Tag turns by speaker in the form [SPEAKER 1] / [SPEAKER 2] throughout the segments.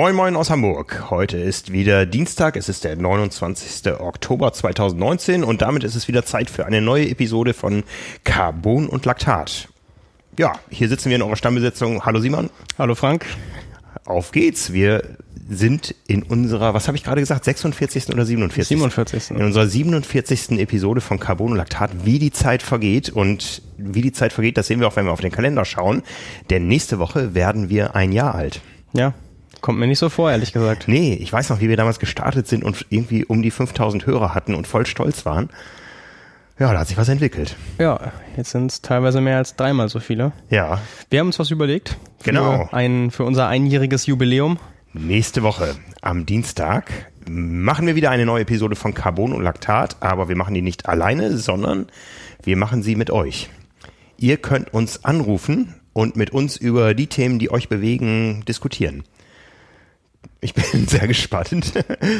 [SPEAKER 1] Moin Moin aus Hamburg. Heute ist wieder Dienstag, es ist der 29. Oktober 2019 und damit ist es wieder Zeit für eine neue Episode von Carbon und Laktat. Ja, hier sitzen wir in unserer Stammbesetzung. Hallo Simon.
[SPEAKER 2] Hallo Frank.
[SPEAKER 1] Auf geht's. Wir sind in unserer, was habe ich gerade gesagt, 46. oder 47.
[SPEAKER 2] 47.
[SPEAKER 1] In unserer 47. Episode von Carbon und Laktat, wie die Zeit vergeht. Und wie die Zeit vergeht, das sehen wir auch, wenn wir auf den Kalender schauen. Denn nächste Woche werden wir ein Jahr alt.
[SPEAKER 2] Ja, kommt mir nicht so vor, ehrlich gesagt.
[SPEAKER 1] Nee, ich weiß noch, wie wir damals gestartet sind und irgendwie um die 5000 Hörer hatten und voll stolz waren. Ja, da hat sich was entwickelt.
[SPEAKER 2] Ja, jetzt sind es teilweise mehr als dreimal so viele.
[SPEAKER 1] Ja.
[SPEAKER 2] Wir haben uns was überlegt. Für
[SPEAKER 1] Genau.
[SPEAKER 2] Ein, für unser einjähriges Jubiläum.
[SPEAKER 1] Nächste Woche am Dienstag machen wir wieder eine neue Episode von Carbon und Laktat, aber wir machen die nicht alleine, sondern wir machen sie mit euch. Ihr könnt uns anrufen und mit uns über die Themen, die euch bewegen, diskutieren. Ich bin sehr gespannt.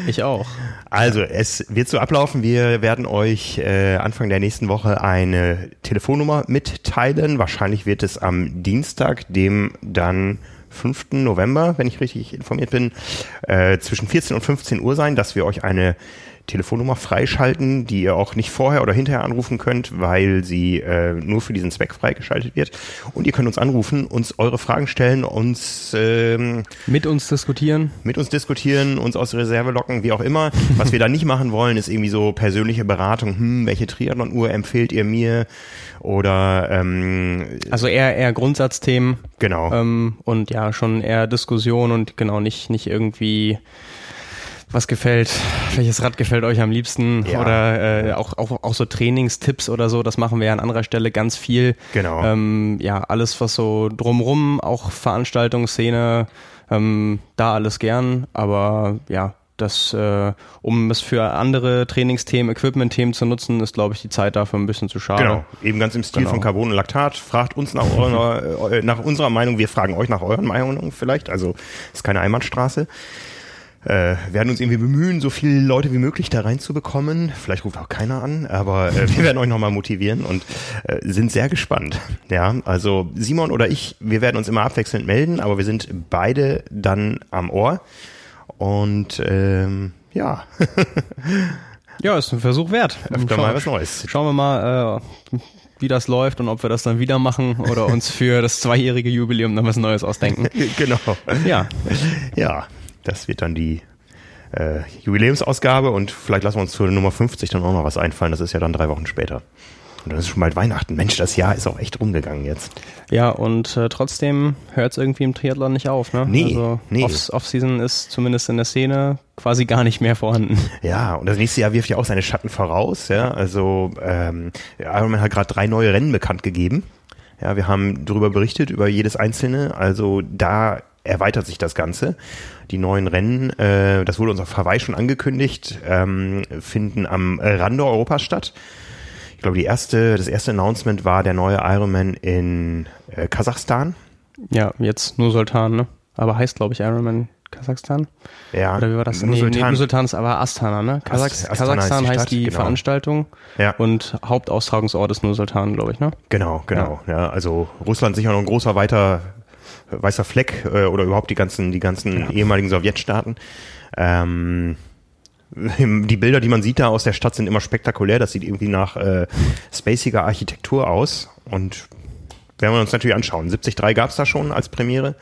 [SPEAKER 2] Ich auch.
[SPEAKER 1] Also, es wird so ablaufen. Wir werden euch äh, Anfang der nächsten Woche eine Telefonnummer mitteilen. Wahrscheinlich wird es am Dienstag, dem dann 5. November, wenn ich richtig informiert bin, äh, zwischen 14 und 15 Uhr sein, dass wir euch eine Telefonnummer freischalten, die ihr auch nicht vorher oder hinterher anrufen könnt, weil sie äh, nur für diesen Zweck freigeschaltet wird. Und ihr könnt uns anrufen, uns eure Fragen stellen, uns ähm,
[SPEAKER 2] Mit uns diskutieren.
[SPEAKER 1] mit uns diskutieren, uns aus der Reserve locken, wie auch immer. Was wir da nicht machen wollen, ist irgendwie so persönliche Beratung. Hm, welche Triathlon-Uhr empfehlt ihr mir? Oder ähm,
[SPEAKER 2] Also eher, eher Grundsatzthemen.
[SPEAKER 1] genau.
[SPEAKER 2] Ähm, und ja, schon eher Diskussion und genau nicht, nicht irgendwie was gefällt, welches Rad gefällt euch am liebsten
[SPEAKER 1] Ja.
[SPEAKER 2] oder äh, auch, auch, auch so Trainingstipps oder so, das machen wir ja an anderer Stelle ganz viel.
[SPEAKER 1] Genau.
[SPEAKER 2] Ähm, ja, alles was so drumrum, auch Veranstaltungsszene, ähm, da alles gern, aber ja, das, äh, um es für andere Trainingsthemen, Equipment-Themen zu nutzen, ist, glaube ich, die Zeit dafür ein bisschen zu schade.
[SPEAKER 1] Genau, eben ganz im Stil
[SPEAKER 2] Genau.
[SPEAKER 1] von Carbon und Laktat. Fragt uns nach, eurer, äh, nach unserer Meinung, wir fragen euch nach euren Meinungen vielleicht. Also ist keine Einbahnstraße. Äh, werden uns irgendwie bemühen, so viele Leute wie möglich da reinzubekommen. Vielleicht ruft auch keiner an, aber äh, wir werden euch nochmal motivieren und äh, sind sehr gespannt. Ja, also Simon oder ich, wir werden uns immer abwechselnd melden, aber wir sind beide dann am Ohr. Und ähm, ja,
[SPEAKER 2] Ja, ist ein Versuch wert.
[SPEAKER 1] öfter mal was Neues.
[SPEAKER 2] Schauen wir mal, äh, wie das läuft und ob wir das dann wieder machen oder uns für das zweijährige Jubiläum dann was Neues ausdenken.
[SPEAKER 1] genau.
[SPEAKER 2] Ja,
[SPEAKER 1] Ja, das wird dann die äh, Jubiläumsausgabe und vielleicht lassen wir uns zur Nummer 50 dann auch noch was einfallen. Das ist ja dann drei Wochen später. Und dann ist schon bald Weihnachten. Mensch, das Jahr ist auch echt rumgegangen jetzt.
[SPEAKER 2] ja und äh, trotzdem hört es irgendwie im Triathlon nicht auf. Ne?
[SPEAKER 1] Nee,
[SPEAKER 2] also
[SPEAKER 1] nee.
[SPEAKER 2] Off- Off-Season ist zumindest in der Szene quasi gar nicht mehr vorhanden.
[SPEAKER 1] Ja, und das nächste Jahr wirft ja auch seine Schatten voraus. Ja, also ähm, Ironman hat gerade drei neue Rennen bekannt gegeben. Ja, wir haben darüber berichtet über jedes einzelne. Also da erweitert sich das Ganze. Die neuen Rennen, äh, das wurde uns auf Hawaii schon angekündigt, ähm, finden am Rande Europas statt. Ich glaube, die erste, das erste Announcement war der neue Ironman in äh, Kasachstan.
[SPEAKER 2] Ja, jetzt nur Sultan, ne? Aber heißt, glaube ich, Ironman Kasachstan?
[SPEAKER 1] Ja,
[SPEAKER 2] Oder wie war das?
[SPEAKER 1] Nur
[SPEAKER 2] nee, nee,
[SPEAKER 1] Sultan.
[SPEAKER 2] nur Sultan ist aber Astana, ne? Kasachs
[SPEAKER 1] Ast- Astana
[SPEAKER 2] Kasachstan
[SPEAKER 1] ist die
[SPEAKER 2] heißt die
[SPEAKER 1] genau.
[SPEAKER 2] Veranstaltung
[SPEAKER 1] Ja.
[SPEAKER 2] und Hauptaustragungsort ist nur Sultan, glaube ich, ne?
[SPEAKER 1] Genau, genau. Ja. also Russland sicher noch ein großer weiter weißer Fleck äh, oder überhaupt die ganzen, die ganzen ehemaligen Sowjetstaaten. Ähm, die Bilder, die man sieht da aus der Stadt, sind immer spektakulär. Das sieht irgendwie nach äh, spaciger Architektur aus und werden wir uns natürlich anschauen. 73 gab es da schon als Premiere.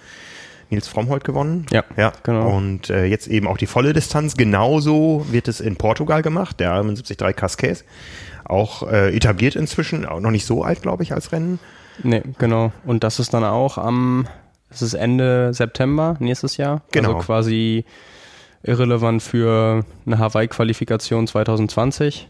[SPEAKER 1] Nils Frommholt gewonnen.
[SPEAKER 2] Ja,
[SPEAKER 1] ja
[SPEAKER 2] genau.
[SPEAKER 1] Und äh, jetzt eben auch die volle Distanz. Genauso wird es in Portugal gemacht, der Ironman 73 Cascais. Auch äh, etabliert inzwischen, auch noch nicht so alt, glaube ich, als Rennen.
[SPEAKER 2] Nee, genau. Und das ist dann auch am, es ist Ende September nächstes Jahr.
[SPEAKER 1] Genau.
[SPEAKER 2] Also quasi irrelevant für eine Hawaii-Qualifikation 2020.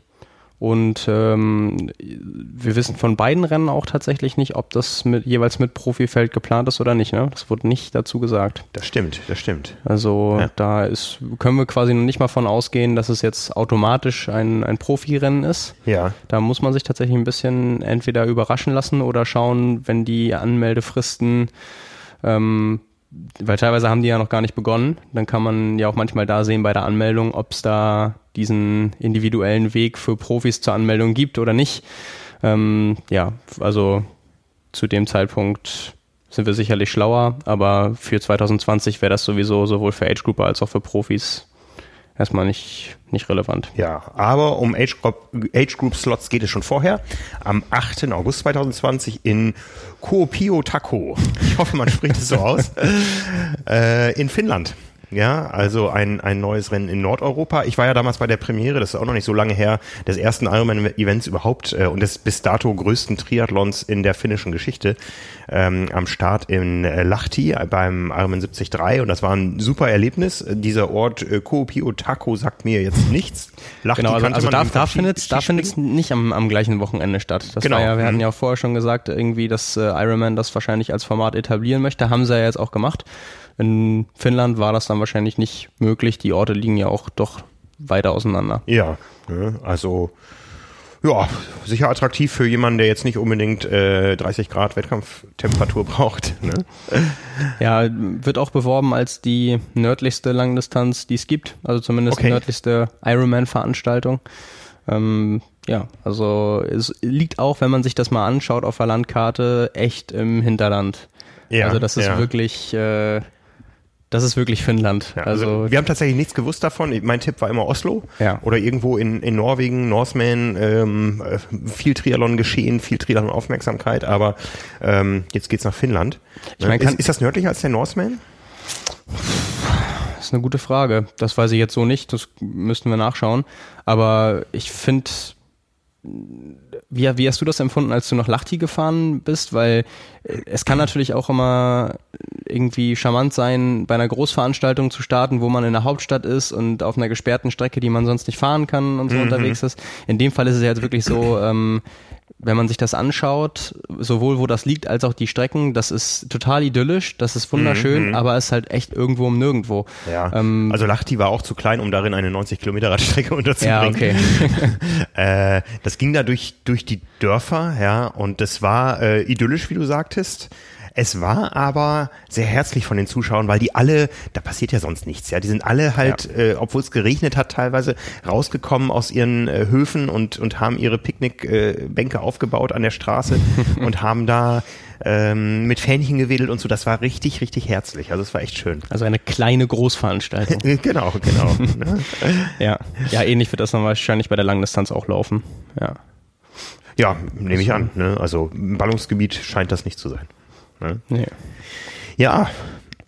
[SPEAKER 2] Und ähm, wir wissen von beiden Rennen auch tatsächlich nicht, ob das mit, jeweils mit Profifeld geplant ist oder nicht. Ne? Das wurde nicht dazu gesagt.
[SPEAKER 1] Das stimmt, das stimmt.
[SPEAKER 2] Also
[SPEAKER 1] Ja.
[SPEAKER 2] da ist, können wir quasi noch nicht mal von ausgehen, dass es jetzt automatisch ein, ein Profirennen ist.
[SPEAKER 1] Ja,
[SPEAKER 2] Da muss man sich tatsächlich ein bisschen entweder überraschen lassen oder schauen, wenn die Anmeldefristen, ähm, weil teilweise haben die ja noch gar nicht begonnen, dann kann man ja auch manchmal da sehen bei der Anmeldung, ob es da diesen individuellen Weg für Profis zur Anmeldung gibt oder nicht. Ähm, ja, also zu dem Zeitpunkt sind wir sicherlich schlauer, aber für 2020 wäre das sowieso sowohl für Age Grouper als auch für Profis erstmal nicht, nicht relevant.
[SPEAKER 1] Ja, aber um Age Group, Age geht es schon vorher. Am 8. August 2020 in Kuopio Tako. Ich hoffe, man spricht es so aus. äh, in Finnland. Ja, also ein, ein neues Rennen in Nordeuropa. Ich war ja damals bei der Premiere, das ist auch noch nicht so lange her, des ersten Ironman-Events überhaupt äh, und des bis dato größten Triathlons in der finnischen Geschichte ähm, am Start in äh, Lahti beim Ironman 73 und das war ein super Erlebnis. Dieser Ort äh, Kuopio-Tako sagt mir jetzt nichts.
[SPEAKER 2] Lahti genau, also, also da, da findet es da findet's nicht am, am gleichen Wochenende statt. Das genau. Ja, wir hatten mhm. ja vorher schon gesagt, irgendwie, dass äh, Ironman das wahrscheinlich als Format etablieren möchte. Haben sie ja jetzt auch gemacht. In Finnland war das dann wahrscheinlich nicht möglich. Die Orte liegen ja auch doch weiter auseinander.
[SPEAKER 1] Ja, ne, also ja, sicher attraktiv für jemanden, der jetzt nicht unbedingt äh, 30 Grad Wettkampftemperatur braucht. Ne?
[SPEAKER 2] Ja, wird auch beworben als die nördlichste Langdistanz, die es gibt. Also zumindest okay. die nördlichste Ironman-Veranstaltung. Ähm, ja, also es liegt auch, wenn man sich das mal anschaut auf der Landkarte, echt im Hinterland. Ja, also das ist ja. wirklich äh, das ist wirklich Finnland.
[SPEAKER 1] Ja, also, also, wir haben tatsächlich nichts gewusst davon. Mein Tipp war immer Oslo ja. oder irgendwo in, in Norwegen, Norseman, ähm, äh, viel Triathlon geschehen, viel Triathlon Aufmerksamkeit, aber ähm, jetzt geht's nach Finnland. Ich mein, ist, ist das nördlicher als der Norseman?
[SPEAKER 2] Das ist eine gute Frage. Das weiß ich jetzt so nicht. Das müssten wir nachschauen. Aber ich finde wie, wie hast du das empfunden, als du nach Lahti gefahren bist? Weil äh, es kann natürlich auch immer irgendwie charmant sein, bei einer Großveranstaltung zu starten, wo man in der Hauptstadt ist und auf einer gesperrten Strecke, die man sonst nicht fahren kann und so mhm. unterwegs ist. In dem Fall ist es ja jetzt wirklich so, ähm, wenn man sich das anschaut, sowohl wo das liegt als auch die Strecken, das ist total idyllisch, das ist wunderschön, mhm. aber es ist halt echt irgendwo um nirgendwo.
[SPEAKER 1] Ja. Ähm, also Lachti war auch zu klein, um darin eine 90 Kilometer Radstrecke unterzubringen. Ja, okay. äh, das ging da durch, durch die Dörfer, ja, und das war äh, idyllisch, wie du sagtest. Es war aber sehr herzlich von den Zuschauern, weil die alle, da passiert ja sonst nichts, ja, die sind alle halt, ja. äh, obwohl es geregnet hat, teilweise rausgekommen aus ihren äh, Höfen und und haben ihre Picknickbänke äh, aufgebaut an der Straße und haben da ähm, mit Fähnchen gewedelt und so. Das war richtig, richtig herzlich. Also es war echt schön.
[SPEAKER 2] Also eine kleine Großveranstaltung.
[SPEAKER 1] genau, genau.
[SPEAKER 2] ne? ja, ja, ähnlich wird das dann wahrscheinlich bei der Langdistanz auch laufen. Ja.
[SPEAKER 1] Ja, nehme ich an. Ne? Also im Ballungsgebiet scheint das nicht zu sein. Ne? Nee. Ja,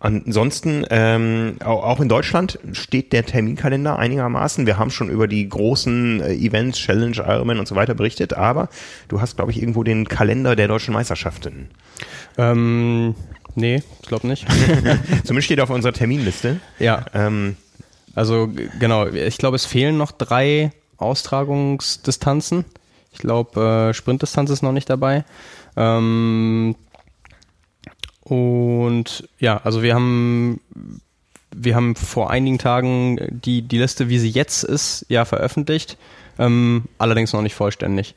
[SPEAKER 1] Ansonsten, ähm, auch in Deutschland steht der Terminkalender einigermaßen. Wir haben schon über die großen äh, Events, Challenge, Ironman und so weiter berichtet, aber du hast, glaube ich, irgendwo den Kalender der deutschen Meisterschaften.
[SPEAKER 2] Ähm, nee, ich glaube nicht.
[SPEAKER 1] Zumindest steht er auf unserer Terminliste.
[SPEAKER 2] Ja. Ähm, also genau, ich glaube, es fehlen noch drei Austragungsdistanzen. Ich glaube, äh, Sprintdistanz ist noch nicht dabei. Ähm, und ja, also wir haben wir haben vor einigen Tagen die, die Liste, wie sie jetzt ist, ja veröffentlicht, ähm, allerdings noch nicht vollständig.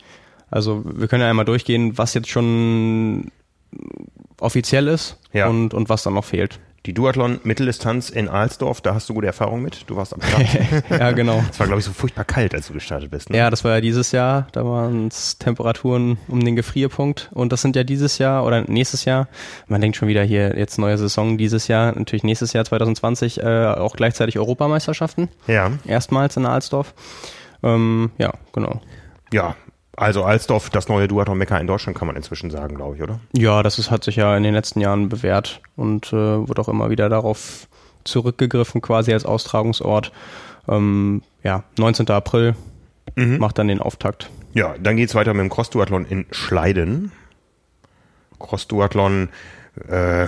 [SPEAKER 2] Also wir können ja einmal durchgehen, was jetzt schon offiziell ist ja. und, und was dann noch fehlt.
[SPEAKER 1] Die Duathlon-Mitteldistanz in Alsdorf, da hast du gute Erfahrung mit. Du warst am Start.
[SPEAKER 2] ja, genau.
[SPEAKER 1] Es war, glaube ich, so furchtbar kalt, als du gestartet bist.
[SPEAKER 2] Ne? Ja, das war ja dieses Jahr. Da waren es Temperaturen um den Gefrierpunkt. Und das sind ja dieses Jahr oder nächstes Jahr. Man denkt schon wieder hier, jetzt neue Saison dieses Jahr. Natürlich nächstes Jahr 2020 äh, auch gleichzeitig Europameisterschaften.
[SPEAKER 1] Ja.
[SPEAKER 2] Erstmals in Alsdorf. Ähm, ja, genau.
[SPEAKER 1] Ja, also Alsdorf, das neue Duathlon-Mecker in Deutschland, kann man inzwischen sagen, glaube ich, oder?
[SPEAKER 2] Ja, das ist, hat sich ja in den letzten Jahren bewährt und äh, wird auch immer wieder darauf zurückgegriffen, quasi als Austragungsort. Ähm, ja, 19. April mhm. macht dann den Auftakt.
[SPEAKER 1] Ja, dann geht's weiter mit dem Cross-Duathlon in Schleiden. Cross-Duathlon, äh,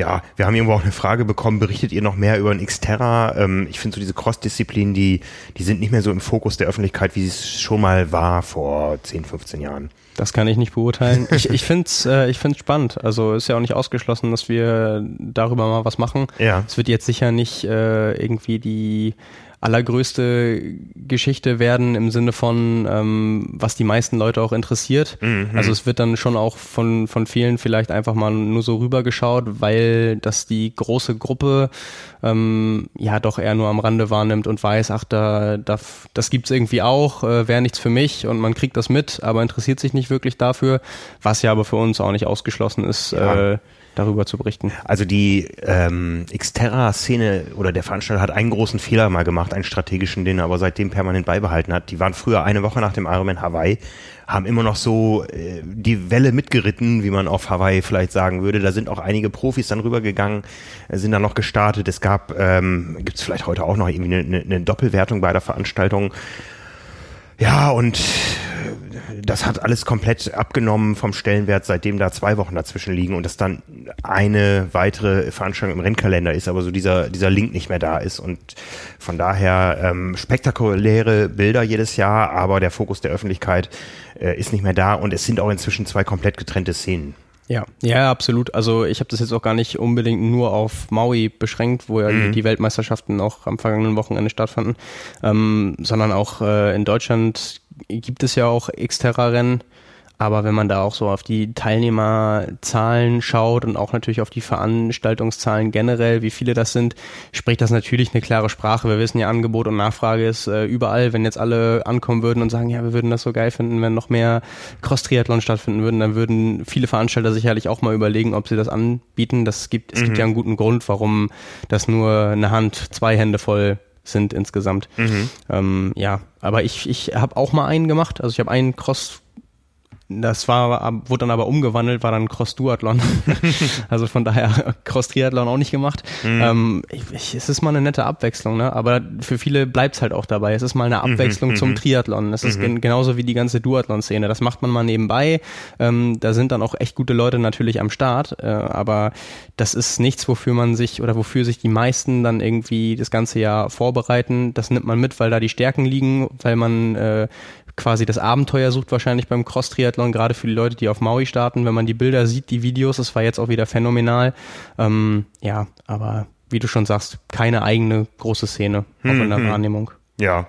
[SPEAKER 1] ja, wir haben irgendwo auch eine Frage bekommen, berichtet ihr noch mehr über ein Xterra? Ähm, ich finde so diese Cross-Disziplinen, die, die sind nicht mehr so im Fokus der Öffentlichkeit, wie es schon mal war vor 10, 15 Jahren.
[SPEAKER 2] Das kann ich nicht beurteilen. ich ich finde es äh, ich find's spannend. Also ist ja auch nicht ausgeschlossen, dass wir darüber mal was machen.
[SPEAKER 1] Ja.
[SPEAKER 2] Es wird jetzt sicher nicht äh, irgendwie die allergrößte Geschichte werden im Sinne von, ähm, was die meisten Leute auch interessiert. Mhm. Also es wird dann schon auch von, von vielen vielleicht einfach mal nur so rübergeschaut, weil das die große Gruppe ähm, ja doch eher nur am Rande wahrnimmt und weiß, ach, da, da das gibt's irgendwie auch, äh, wäre nichts für mich und man kriegt das mit, aber interessiert sich nicht wirklich dafür, was ja aber für uns auch nicht ausgeschlossen ist. Ja. Äh, darüber zu berichten.
[SPEAKER 1] Also die ähm, Xterra-Szene oder der Veranstalter hat einen großen Fehler mal gemacht, einen strategischen, den er aber seitdem permanent beibehalten hat. Die waren früher eine Woche nach dem Ironman Hawaii, haben immer noch so äh, die Welle mitgeritten, wie man auf Hawaii vielleicht sagen würde. Da sind auch einige Profis dann rübergegangen, sind dann noch gestartet. Es gab, ähm, gibt es vielleicht heute auch noch irgendwie eine, eine Doppelwertung bei der Veranstaltung. Ja, und das hat alles komplett abgenommen vom Stellenwert, seitdem da zwei Wochen dazwischen liegen und das dann eine weitere Veranstaltung im Rennkalender ist, aber so dieser, dieser Link nicht mehr da ist. Und von daher ähm, spektakuläre Bilder jedes Jahr, aber der Fokus der Öffentlichkeit äh, ist nicht mehr da und es sind auch inzwischen zwei komplett getrennte Szenen.
[SPEAKER 2] Ja, ja, absolut. Also ich habe das jetzt auch gar nicht unbedingt nur auf Maui beschränkt, wo ja mhm. die Weltmeisterschaften auch am vergangenen Wochenende stattfanden, ähm, sondern auch äh, in Deutschland gibt es ja auch Xterra-Rennen. Aber wenn man da auch so auf die Teilnehmerzahlen schaut und auch natürlich auf die Veranstaltungszahlen generell, wie viele das sind, spricht das natürlich eine klare Sprache. Wir wissen ja, Angebot und Nachfrage ist äh, überall. Wenn jetzt alle ankommen würden und sagen, ja, wir würden das so geil finden, wenn noch mehr Cross-Triathlon stattfinden würden, dann würden viele Veranstalter sicherlich auch mal überlegen, ob sie das anbieten. Das gibt, es mhm. gibt ja einen guten Grund, warum das nur eine Hand, zwei Hände voll sind insgesamt. Mhm. Ähm, ja, aber ich, ich habe auch mal einen gemacht. Also ich habe einen Cross das war, wurde dann aber umgewandelt, war dann Cross-Duathlon. also von daher Cross-Triathlon auch nicht gemacht. Mhm. Ähm, ich, es ist mal eine nette Abwechslung, ne? aber für viele bleibt's halt auch dabei. Es ist mal eine mhm, Abwechslung mhm. zum Triathlon. Das ist mhm. gen genauso wie die ganze Duathlon-Szene. Das macht man mal nebenbei. Ähm, da sind dann auch echt gute Leute natürlich am Start, äh, aber das ist nichts, wofür man sich oder wofür sich die meisten dann irgendwie das ganze Jahr vorbereiten. Das nimmt man mit, weil da die Stärken liegen, weil man äh, quasi das Abenteuer sucht wahrscheinlich beim Cross-Triathlon, gerade für die Leute, die auf Maui starten. Wenn man die Bilder sieht, die Videos, das war jetzt auch wieder phänomenal. Ähm, ja, aber wie du schon sagst, keine eigene große Szene, auch hm, in der hm. Wahrnehmung.
[SPEAKER 1] Ja.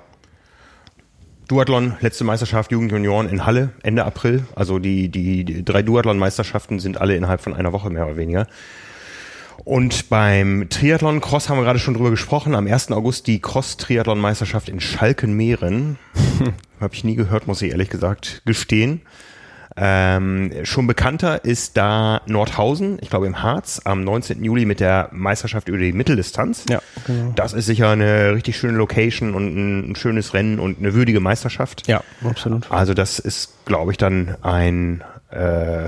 [SPEAKER 1] Duathlon, letzte Meisterschaft Jugend Junioren in Halle, Ende April. Also die, die, die drei Duathlon-Meisterschaften sind alle innerhalb von einer Woche mehr oder weniger. Und beim Triathlon Cross haben wir gerade schon drüber gesprochen. Am 1. August die Cross-Triathlon-Meisterschaft in Schalkenmeeren. Habe ich nie gehört, muss ich ehrlich gesagt gestehen. Ähm, schon bekannter ist da Nordhausen, ich glaube im Harz, am 19. Juli mit der Meisterschaft über die Mitteldistanz. Ja, genau. Das ist sicher eine richtig schöne Location und ein, ein schönes Rennen und eine würdige Meisterschaft.
[SPEAKER 2] Ja, absolut.
[SPEAKER 1] Also das ist, glaube ich, dann ein äh,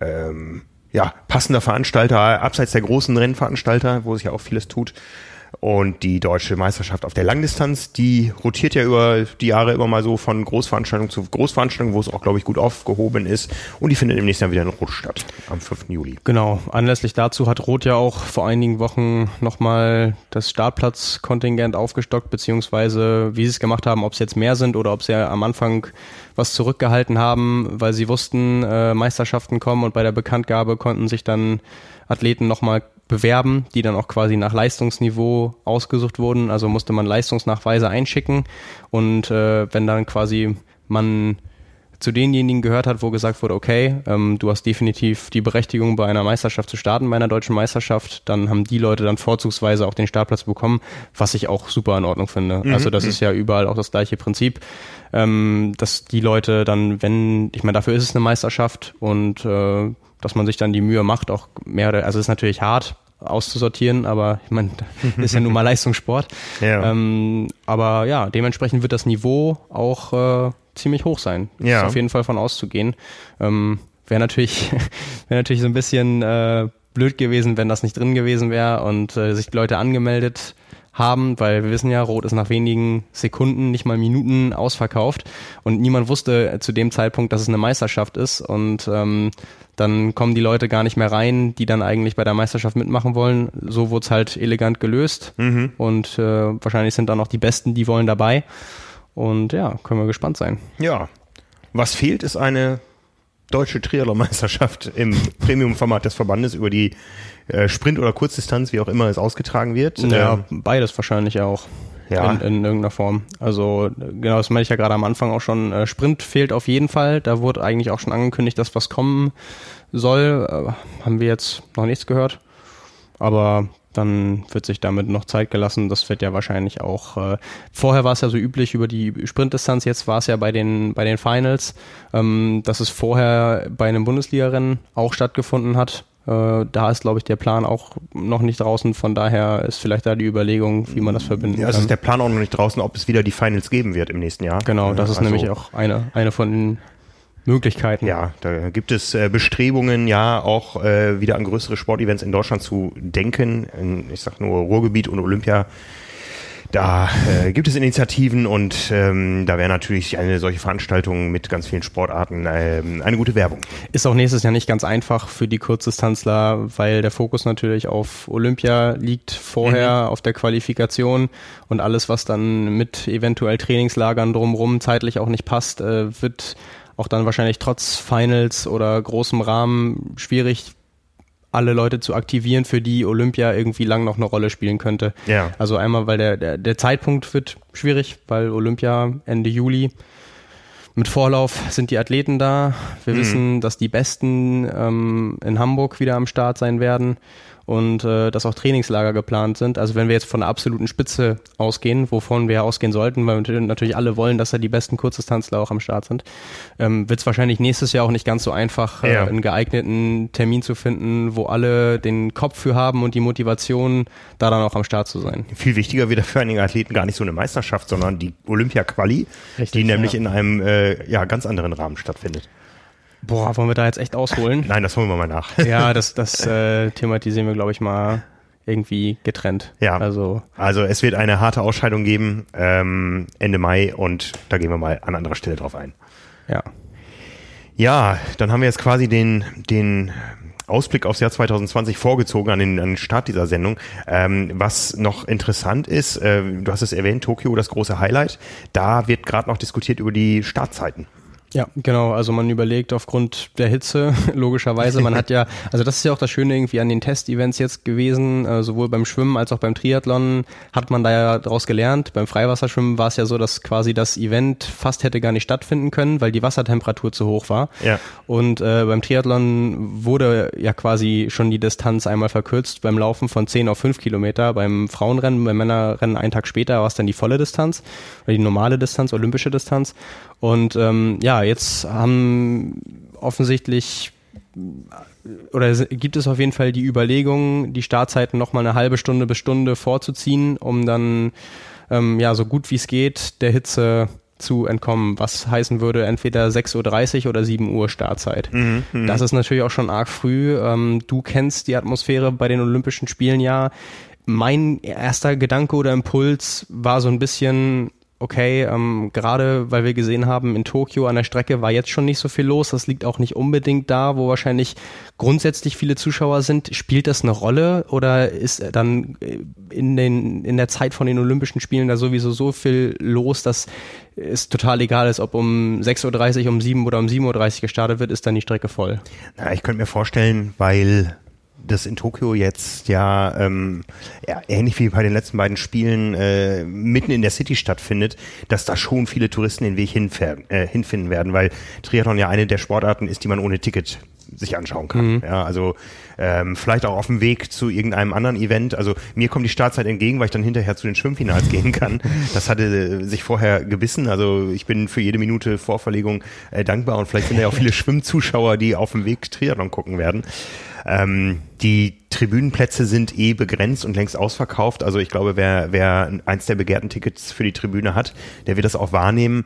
[SPEAKER 1] ähm, ja, passender Veranstalter, abseits der großen Rennveranstalter, wo sich ja auch vieles tut. Und die deutsche Meisterschaft auf der Langdistanz, die rotiert ja über die Jahre immer mal so von Großveranstaltung zu Großveranstaltung, wo es auch, glaube ich, gut aufgehoben ist. Und die findet im nächsten Jahr wieder in Rot statt, am 5. Juli.
[SPEAKER 2] Genau. Anlässlich dazu hat Rot ja auch vor einigen Wochen nochmal das Startplatzkontingent aufgestockt, beziehungsweise wie sie es gemacht haben, ob es jetzt mehr sind oder ob sie ja am Anfang was zurückgehalten haben, weil sie wussten, äh, Meisterschaften kommen und bei der Bekanntgabe konnten sich dann Athleten nochmal bewerben, die dann auch quasi nach Leistungsniveau ausgesucht wurden. Also musste man Leistungsnachweise einschicken und äh, wenn dann quasi man zu denjenigen gehört hat, wo gesagt wurde, okay, ähm, du hast definitiv die Berechtigung, bei einer Meisterschaft zu starten, bei einer deutschen Meisterschaft, dann haben die Leute dann vorzugsweise auch den Startplatz bekommen, was ich auch super in Ordnung finde. Mhm. Also das ist ja überall auch das gleiche Prinzip, ähm, dass die Leute dann, wenn, ich meine, dafür ist es eine Meisterschaft und äh, dass man sich dann die Mühe macht, auch mehr, also es ist natürlich hart, auszusortieren, aber ich meine, ist ja nun mal Leistungssport. Ja. Ähm, aber ja, dementsprechend wird das Niveau auch äh, ziemlich hoch sein. Ja. Ist auf jeden Fall von auszugehen. Ähm, wäre natürlich, wäre natürlich so ein bisschen äh, blöd gewesen, wenn das nicht drin gewesen wäre und äh, sich die Leute angemeldet haben, weil wir wissen ja, Rot ist nach wenigen Sekunden, nicht mal Minuten ausverkauft und niemand wusste zu dem Zeitpunkt, dass es eine Meisterschaft ist und ähm, dann kommen die Leute gar nicht mehr rein, die dann eigentlich bei der Meisterschaft mitmachen wollen. So wurde es halt elegant gelöst mhm. und äh, wahrscheinlich sind dann auch die Besten, die wollen dabei. Und ja, können wir gespannt sein.
[SPEAKER 1] Ja. Was fehlt, ist eine deutsche Triathlon-Meisterschaft im Premium-Format des Verbandes über die äh, Sprint- oder Kurzdistanz, wie auch immer es ausgetragen wird.
[SPEAKER 2] Ja, ähm, beides wahrscheinlich auch ja. in, in irgendeiner Form. Also genau, das meine ich ja gerade am Anfang auch schon. Äh, Sprint fehlt auf jeden Fall. Da wurde eigentlich auch schon angekündigt, dass was kommen soll. Äh, haben wir jetzt noch nichts gehört. Aber dann wird sich damit noch Zeit gelassen. Das wird ja wahrscheinlich auch. Äh, vorher war es ja so üblich über die Sprintdistanz. Jetzt war es ja bei den bei den Finals, ähm, dass es vorher bei einem Bundesligarennen auch stattgefunden hat da ist, glaube ich, der Plan auch noch nicht draußen. Von daher ist vielleicht da die Überlegung, wie man das verbinden
[SPEAKER 1] ja,
[SPEAKER 2] kann.
[SPEAKER 1] Es ist der Plan auch noch nicht draußen, ob es wieder die Finals geben wird im nächsten Jahr.
[SPEAKER 2] Genau, das ist also, nämlich auch eine, eine von den Möglichkeiten.
[SPEAKER 1] Ja, da gibt es äh, Bestrebungen, ja, auch äh, wieder an größere Sportevents in Deutschland zu denken. In, ich sag nur Ruhrgebiet und Olympia da äh, gibt es Initiativen und ähm, da wäre natürlich eine solche Veranstaltung mit ganz vielen Sportarten ähm, eine gute Werbung.
[SPEAKER 2] Ist auch nächstes Jahr nicht ganz einfach für die Kurzdistanzler, weil der Fokus natürlich auf Olympia liegt vorher, mhm. auf der Qualifikation und alles, was dann mit eventuell Trainingslagern drumherum zeitlich auch nicht passt, äh, wird auch dann wahrscheinlich trotz Finals oder großem Rahmen schwierig alle Leute zu aktivieren, für die Olympia irgendwie lang noch eine Rolle spielen könnte.
[SPEAKER 1] Ja.
[SPEAKER 2] Also einmal, weil der, der, der Zeitpunkt wird schwierig, weil Olympia Ende Juli mit Vorlauf sind die Athleten da. Wir mhm. wissen, dass die Besten ähm, in Hamburg wieder am Start sein werden und äh, dass auch Trainingslager geplant sind. Also wenn wir jetzt von der absoluten Spitze ausgehen, wovon wir ausgehen sollten, weil wir natürlich alle wollen, dass da die besten Kurzdistanzler auch am Start sind, ähm, wird es wahrscheinlich nächstes Jahr auch nicht ganz so einfach, äh, ja. einen geeigneten Termin zu finden, wo alle den Kopf für haben und die Motivation, da dann auch am Start zu sein.
[SPEAKER 1] Viel wichtiger wird für einige Athleten gar nicht so eine Meisterschaft, sondern die Olympia-Quali, die nämlich ja. in einem äh, ja, ganz anderen Rahmen stattfindet.
[SPEAKER 2] Boah, wollen wir da jetzt echt ausholen?
[SPEAKER 1] Nein, das holen wir mal nach.
[SPEAKER 2] Ja, das, das äh, thematisieren wir, glaube ich, mal irgendwie getrennt.
[SPEAKER 1] Ja. Also, also es wird eine harte Ausscheidung geben ähm, Ende Mai und da gehen wir mal an anderer Stelle drauf ein.
[SPEAKER 2] Ja.
[SPEAKER 1] Ja, dann haben wir jetzt quasi den, den Ausblick aufs Jahr 2020 vorgezogen an den, an den Start dieser Sendung. Ähm, was noch interessant ist, äh, du hast es erwähnt, Tokio, das große Highlight. Da wird gerade noch diskutiert über die Startzeiten.
[SPEAKER 2] Ja, genau. Also man überlegt aufgrund der Hitze, logischerweise. Man hat ja, also das ist ja auch das Schöne irgendwie an den Testevents jetzt gewesen, äh, sowohl beim Schwimmen als auch beim Triathlon hat man da ja daraus gelernt. Beim Freiwasserschwimmen war es ja so, dass quasi das Event fast hätte gar nicht stattfinden können, weil die Wassertemperatur zu hoch war.
[SPEAKER 1] Ja.
[SPEAKER 2] Und äh, beim Triathlon wurde ja quasi schon die Distanz einmal verkürzt beim Laufen von 10 auf 5 Kilometer. Beim Frauenrennen, beim Männerrennen einen Tag später war es dann die volle Distanz oder die normale Distanz, olympische Distanz. Und ähm, ja, jetzt haben offensichtlich oder gibt es auf jeden Fall die Überlegung, die Startzeiten nochmal eine halbe Stunde bis Stunde vorzuziehen, um dann ähm, ja so gut wie es geht der Hitze zu entkommen, was heißen würde, entweder 6.30 Uhr oder 7 Uhr Startzeit. Mhm, mh. Das ist natürlich auch schon arg früh. Ähm, du kennst die Atmosphäre bei den Olympischen Spielen ja. Mein erster Gedanke oder Impuls war so ein bisschen, okay, ähm, gerade weil wir gesehen haben, in Tokio an der Strecke war jetzt schon nicht so viel los. Das liegt auch nicht unbedingt da, wo wahrscheinlich grundsätzlich viele Zuschauer sind. Spielt das eine Rolle oder ist dann in, den, in der Zeit von den Olympischen Spielen da sowieso so viel los, dass es total egal ist, ob um 6.30 Uhr, um 7 oder um 7.30 Uhr gestartet wird, ist dann die Strecke voll?
[SPEAKER 1] Na, ich könnte mir vorstellen, weil das in Tokio jetzt ja, ähm, ja ähnlich wie bei den letzten beiden Spielen äh, mitten in der City stattfindet, dass da schon viele Touristen den Weg hinfähren, äh, hinfinden werden, weil Triathlon ja eine der Sportarten ist, die man ohne Ticket sich anschauen kann. Mhm. Ja, also ähm, vielleicht auch auf dem Weg zu irgendeinem anderen Event. Also mir kommt die Startzeit entgegen, weil ich dann hinterher zu den Schwimmfinals gehen kann. Das hatte äh, sich vorher gebissen. Also ich bin für jede Minute Vorverlegung äh, dankbar und vielleicht sind ja auch viele Schwimmzuschauer, die auf dem Weg Triathlon gucken werden. Ähm, die Tribünenplätze sind eh begrenzt und längst ausverkauft. Also ich glaube, wer, wer eins der begehrten Tickets für die Tribüne hat, der wird das auch wahrnehmen.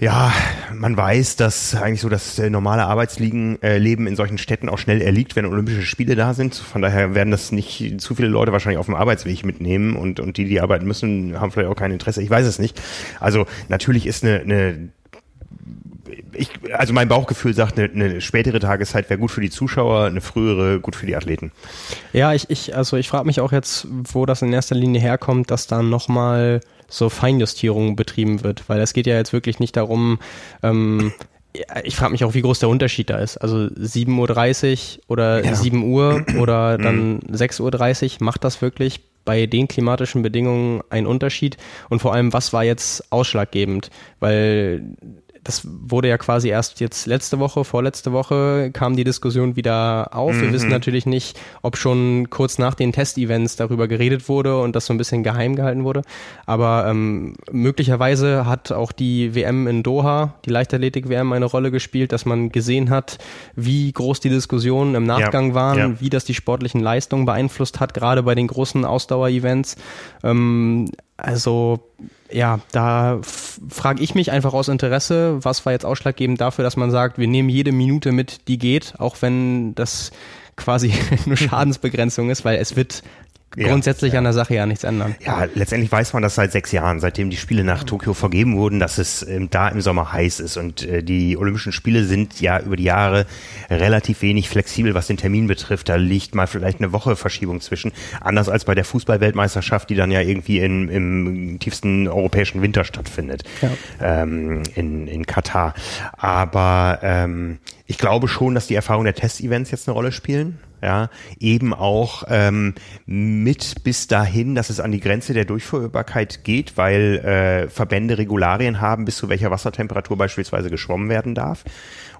[SPEAKER 1] Ja, man weiß, dass eigentlich so das äh, normale Arbeitsleben äh, in solchen Städten auch schnell erliegt, wenn Olympische Spiele da sind. Von daher werden das nicht zu viele Leute wahrscheinlich auf dem Arbeitsweg mitnehmen und, und die, die arbeiten müssen, haben vielleicht auch kein Interesse. Ich weiß es nicht. Also natürlich ist eine, eine ich, also mein Bauchgefühl sagt, eine, eine spätere Tageszeit wäre gut für die Zuschauer, eine frühere gut für die Athleten.
[SPEAKER 2] Ja, ich, ich also ich frage mich auch jetzt, wo das in erster Linie herkommt, dass dann nochmal so Feinjustierung betrieben wird, weil es geht ja jetzt wirklich nicht darum, ähm, ich frage mich auch, wie groß der Unterschied da ist. Also 7.30 Uhr oder ja. 7 Uhr oder dann 6.30 Uhr, macht das wirklich bei den klimatischen Bedingungen einen Unterschied? Und vor allem, was war jetzt ausschlaggebend? Weil das wurde ja quasi erst jetzt letzte Woche, vorletzte Woche kam die Diskussion wieder auf. Mhm. Wir wissen natürlich nicht, ob schon kurz nach den Testevents darüber geredet wurde und das so ein bisschen geheim gehalten wurde. Aber ähm, möglicherweise hat auch die WM in Doha, die Leichtathletik-WM, eine Rolle gespielt, dass man gesehen hat, wie groß die Diskussionen im Nachgang ja. waren, ja. wie das die sportlichen Leistungen beeinflusst hat, gerade bei den großen Ausdauer-Events. Ähm, also ja, da frage ich mich einfach aus Interesse, was war jetzt ausschlaggebend dafür, dass man sagt, wir nehmen jede Minute mit, die geht, auch wenn das quasi nur Schadensbegrenzung ist, weil es wird grundsätzlich ja, an der Sache ja nichts ändern.
[SPEAKER 1] Ja, letztendlich weiß man das seit sechs Jahren, seitdem die Spiele nach Tokio vergeben wurden, dass es ähm, da im Sommer heiß ist. Und äh, die Olympischen Spiele sind ja über die Jahre relativ wenig flexibel, was den Termin betrifft. Da liegt mal vielleicht eine Woche Verschiebung zwischen. Anders als bei der Fußballweltmeisterschaft, die dann ja irgendwie in, im tiefsten europäischen Winter stattfindet, ja. ähm, in, in Katar. Aber ähm, ich glaube schon, dass die Erfahrung der Testevents jetzt eine Rolle spielen ja, eben auch ähm, mit bis dahin, dass es an die Grenze der Durchführbarkeit geht, weil äh, Verbände Regularien haben, bis zu welcher Wassertemperatur beispielsweise geschwommen werden darf.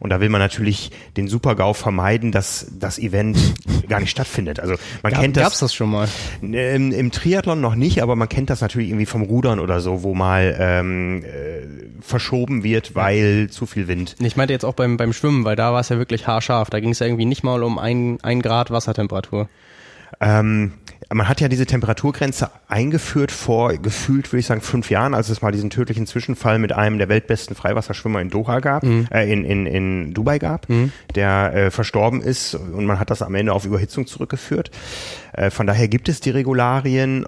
[SPEAKER 1] Und da will man natürlich den Super-GAU vermeiden, dass das Event gar nicht stattfindet. Also man Gab, kennt das.
[SPEAKER 2] Gab's das schon mal?
[SPEAKER 1] Im, Im Triathlon noch nicht, aber man kennt das natürlich irgendwie vom Rudern oder so, wo mal ähm, äh, verschoben wird, weil zu viel Wind.
[SPEAKER 2] Ich meinte jetzt auch beim, beim Schwimmen, weil da war es ja wirklich haarscharf. Da ging es ja irgendwie nicht mal um ein, ein Grad Wassertemperatur.
[SPEAKER 1] Ähm, man hat ja diese Temperaturgrenze eingeführt vor gefühlt, würde ich sagen, fünf Jahren, als es mal diesen tödlichen Zwischenfall mit einem der weltbesten Freiwasserschwimmer in Doha gab, mhm. äh, in, in, in Dubai gab, mhm. der äh, verstorben ist und man hat das am Ende auf Überhitzung zurückgeführt. Äh, von daher gibt es die Regularien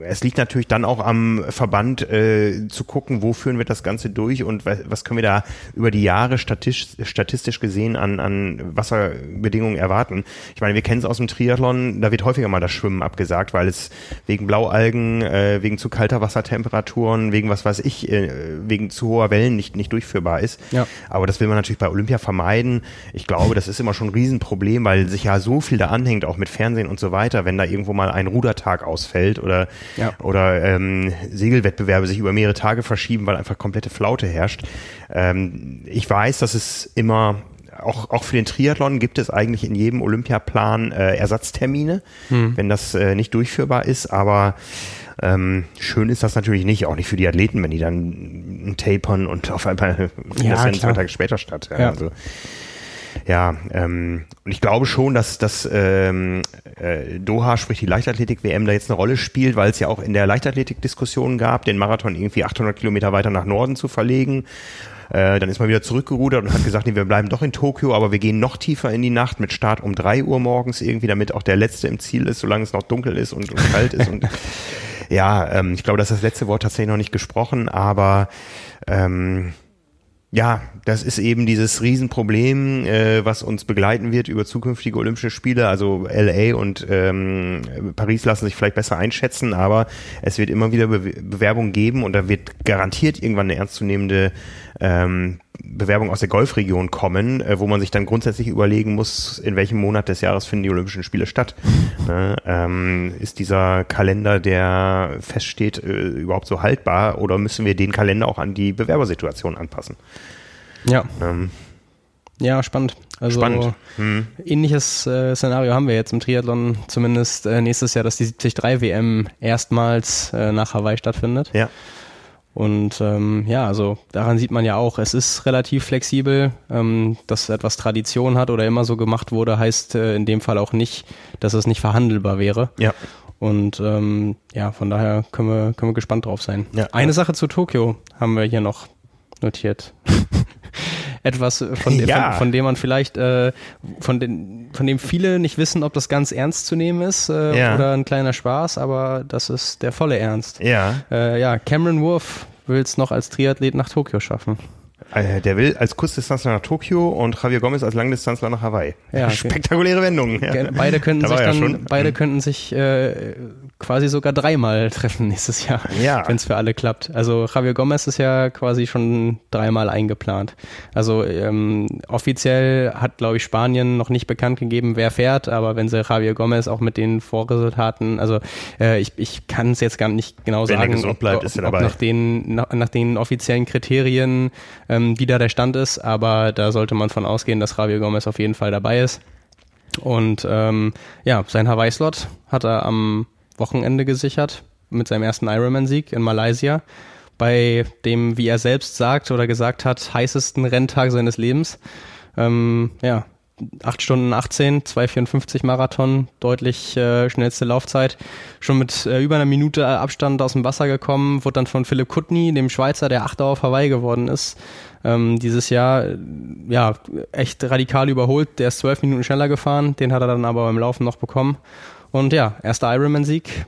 [SPEAKER 1] es liegt natürlich dann auch am Verband äh, zu gucken, wo führen wir das Ganze durch und was, können wir da über die Jahre statistisch, statistisch gesehen an, an Wasserbedingungen erwarten. Ich meine, wir kennen es aus dem Triathlon, da wird häufiger mal das Schwimmen abgesagt, weil es wegen Blaualgen, äh, wegen zu kalter Wassertemperaturen, wegen was weiß ich, äh, wegen zu hoher Wellen nicht, nicht durchführbar ist. Ja. Aber das will man natürlich bei Olympia vermeiden. Ich glaube, das ist immer schon ein Riesenproblem, weil sich ja so viel da anhängt, auch mit Fernsehen und so weiter, wenn da irgendwo mal ein Rudertag ausfällt oder ja. oder ähm, Segelwettbewerbe sich über mehrere Tage verschieben, weil einfach komplette Flaute herrscht. Ähm, ich weiß, dass es immer auch, auch für den Triathlon gibt es eigentlich in jedem Olympiaplan äh, Ersatztermine, hm. wenn das äh, nicht durchführbar ist, aber ähm, schön ist das natürlich nicht, auch nicht für die Athleten, wenn die dann tapern und auf einmal ja, das dann zwei Tage später statt. Ja, ja. Also, ja, ähm, und ich glaube schon, dass, dass ähm, äh, Doha, sprich die Leichtathletik-WM, da jetzt eine Rolle spielt, weil es ja auch in der Leichtathletik-Diskussion gab, den Marathon irgendwie 800 Kilometer weiter nach Norden zu verlegen. Äh, dann ist man wieder zurückgerudert und hat gesagt, nee, wir bleiben doch in Tokio, aber wir gehen noch tiefer in die Nacht mit Start um drei Uhr morgens irgendwie, damit auch der Letzte im Ziel ist, solange es noch dunkel ist und, und kalt ist. Und ja, ähm, ich glaube, dass das letzte Wort tatsächlich noch nicht gesprochen, aber ähm, ja, das ist eben dieses Riesenproblem, äh, was uns begleiten wird über zukünftige Olympische Spiele. Also LA und ähm, Paris lassen sich vielleicht besser einschätzen, aber es wird immer wieder Be Bewerbungen geben und da wird garantiert irgendwann eine ernstzunehmende ähm, Bewerbung aus der Golfregion kommen, äh, wo man sich dann grundsätzlich überlegen muss, in welchem Monat des Jahres finden die Olympischen Spiele statt. Ne? Ähm, ist dieser Kalender, der feststeht, äh, überhaupt so haltbar oder müssen wir den Kalender auch an die Bewerbersituation anpassen?
[SPEAKER 2] Ja. Ähm, ja, spannend. Also spannend. Hm. ähnliches äh, Szenario haben wir jetzt im Triathlon, zumindest äh, nächstes Jahr, dass die 73 WM erstmals äh, nach Hawaii stattfindet.
[SPEAKER 1] Ja.
[SPEAKER 2] Und ähm, ja, also daran sieht man ja auch, es ist relativ flexibel. Ähm, dass etwas Tradition hat oder immer so gemacht wurde, heißt äh, in dem Fall auch nicht, dass es nicht verhandelbar wäre.
[SPEAKER 1] Ja.
[SPEAKER 2] Und ähm, ja, von daher können wir, können wir gespannt drauf sein. Ja, Eine. Sache zu Tokio haben wir hier noch notiert. Etwas, von, ja. von, von, dem man vielleicht, äh, von, den, von dem viele nicht wissen, ob das ganz ernst zu nehmen ist äh, ja. oder ein kleiner Spaß, aber das ist der volle Ernst.
[SPEAKER 1] Ja.
[SPEAKER 2] Äh, ja, Cameron Wolf will es noch als Triathlet nach Tokio schaffen.
[SPEAKER 1] Äh, der will als Kurzdistanzler nach Tokio und Javier Gomez als Langdistanzler nach Hawaii.
[SPEAKER 2] Ja,
[SPEAKER 1] Spektakuläre Wendungen. Ja.
[SPEAKER 2] Beide könnten
[SPEAKER 1] Da
[SPEAKER 2] sich
[SPEAKER 1] ja
[SPEAKER 2] dann,
[SPEAKER 1] schon-
[SPEAKER 2] beide
[SPEAKER 1] Mhm.
[SPEAKER 2] könnten sich äh, quasi sogar dreimal treffen nächstes Jahr,
[SPEAKER 1] Ja.
[SPEAKER 2] wenn es für alle klappt. Also Javier Gomez ist ja quasi schon dreimal eingeplant. Also ähm, offiziell hat, glaube ich, Spanien noch nicht bekannt gegeben, wer fährt, aber wenn sie Javier Gomez auch mit den Vorresultaten, also äh, ich, ich kann es jetzt gar nicht genau
[SPEAKER 1] Wenn
[SPEAKER 2] sagen, ob,
[SPEAKER 1] bleibt,
[SPEAKER 2] ob, ob nach den nach, nach den offiziellen Kriterien ähm, wie da der Stand ist, aber da sollte man von ausgehen, dass Javier Gomez auf jeden Fall dabei ist. Und ähm, ja, sein Hawaii-Slot hat er am Wochenende gesichert mit seinem ersten Ironman-Sieg in Malaysia. Bei dem, wie er selbst sagt oder gesagt hat, heißesten Renntag seines Lebens. Ähm, ja, 8 Stunden 18, 2,54 Marathon, deutlich äh, schnellste Laufzeit. Schon mit äh, über einer Minute Abstand aus dem Wasser gekommen, wurde dann von Philipp Kutny, dem Schweizer, der Achter auf Hawaii geworden ist, ähm, dieses Jahr äh, ja echt radikal überholt. Der ist zwölf Minuten schneller gefahren, den hat er dann aber beim Laufen noch bekommen. Und ja, erster Ironman-Sieg,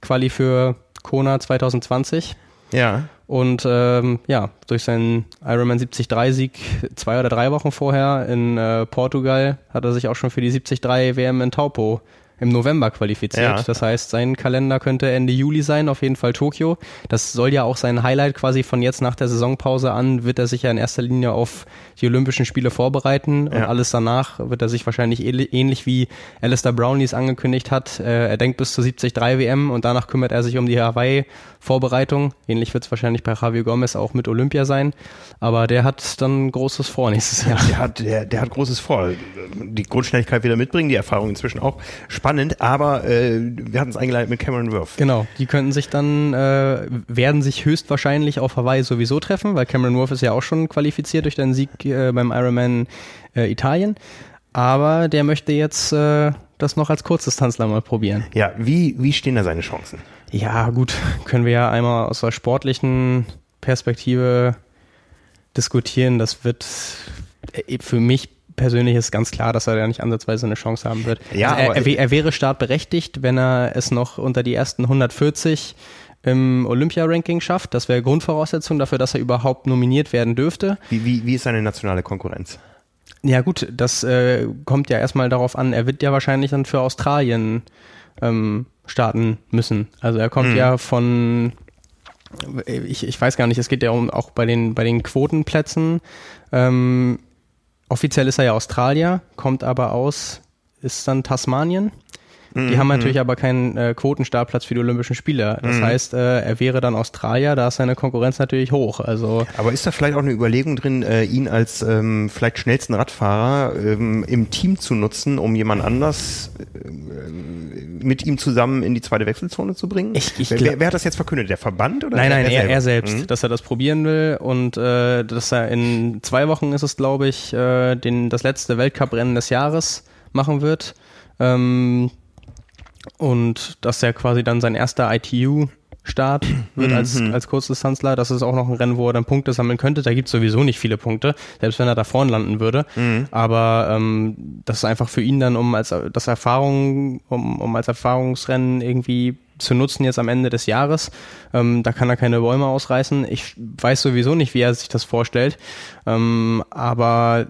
[SPEAKER 2] Quali für Kona 2020.
[SPEAKER 1] Ja.
[SPEAKER 2] Und ähm, ja, durch seinen Ironman 73-Sieg zwei oder drei Wochen vorher in äh, Portugal hat er sich auch schon für die 73 WM in Taupo im November qualifiziert.
[SPEAKER 1] Ja.
[SPEAKER 2] Das heißt, sein Kalender könnte Ende Juli sein, auf jeden Fall Tokio. Das soll ja auch sein Highlight quasi von jetzt nach der Saisonpause an, wird er sich ja in erster Linie auf die Olympischen Spiele vorbereiten und
[SPEAKER 1] Ja.
[SPEAKER 2] alles danach wird er sich wahrscheinlich ähnlich- wie Alistair Brownlee es angekündigt hat. Äh, er denkt bis zur 73 WM und danach kümmert er sich um die Hawaii-Vorbereitung. Ähnlich wird es wahrscheinlich bei Javier Gomez auch mit Olympia sein. Aber der hat dann Großes vor nächstes Jahr.
[SPEAKER 1] Der hat, der, der hat Großes vor. Die Grundschnelligkeit wieder mitbringen, die Erfahrung inzwischen auch. Spannend, aber äh, wir hatten es eingeleitet mit Cameron Worth.
[SPEAKER 2] Genau, die könnten sich dann, äh, werden sich höchstwahrscheinlich auf Hawaii sowieso treffen, weil Cameron Wolf ist ja auch schon qualifiziert durch den Sieg äh, beim Ironman äh, Italien. Aber der möchte jetzt äh, das noch als Kurzdistanzler mal probieren.
[SPEAKER 1] Ja, wie, wie stehen da seine Chancen?
[SPEAKER 2] Ja, gut, können wir ja einmal aus der sportlichen Perspektive diskutieren. Das wird äh, für mich persönlich ist ganz klar, dass er ja nicht ansatzweise eine Chance haben wird.
[SPEAKER 1] Ja,
[SPEAKER 2] also er, er, er wäre startberechtigt, wenn er es noch unter die ersten 140 im Olympia-Ranking schafft. Das wäre Grundvoraussetzung dafür, dass er überhaupt nominiert werden dürfte.
[SPEAKER 1] Wie, wie, wie ist seine nationale Konkurrenz?
[SPEAKER 2] Ja gut, das äh, kommt ja erstmal darauf an, er wird ja wahrscheinlich dann für Australien ähm, starten müssen. Also er kommt ja von, ich, ich weiß gar nicht, es geht ja um auch bei den, bei den Quotenplätzen. Ähm, offiziell ist er ja Australier, kommt aber aus, ist dann Tasmanien. Die haben natürlich aber keinen äh, Quotenstartplatz für die Olympischen Spiele. Das heißt, äh, er wäre dann Australier, da ist seine Konkurrenz natürlich hoch. Also
[SPEAKER 1] Aber ist da vielleicht auch eine Überlegung drin, äh, ihn als ähm, vielleicht schnellsten Radfahrer ähm, im Team zu nutzen, um jemand anders äh, mit ihm zusammen in die zweite Wechselzone zu bringen?
[SPEAKER 2] Ich- ich
[SPEAKER 1] wer, wer, wer hat das jetzt verkündet? Der Verband oder
[SPEAKER 2] Nein, nein, er,
[SPEAKER 1] selber?
[SPEAKER 2] er selbst,
[SPEAKER 1] Mhm.
[SPEAKER 2] dass er das probieren will und äh, dass er in zwei Wochen ist es, glaube ich, äh, den, das letzte Weltcuprennen des Jahres machen wird. Ähm, und dass er quasi dann sein erster ITU-Start wird als,
[SPEAKER 1] Mhm.
[SPEAKER 2] als Kurzdistanzler. Das ist auch noch ein Rennen, wo er dann Punkte sammeln könnte. Da gibt es sowieso nicht viele Punkte, selbst wenn er da vorne landen würde.
[SPEAKER 1] Mhm.
[SPEAKER 2] Aber ähm, das ist einfach für ihn dann, um als das Erfahrung, um, um als Erfahrungsrennen irgendwie zu nutzen jetzt am Ende des Jahres. Ähm, da kann er keine Bäume ausreißen. Ich weiß sowieso nicht, wie er sich das vorstellt. Ähm, aber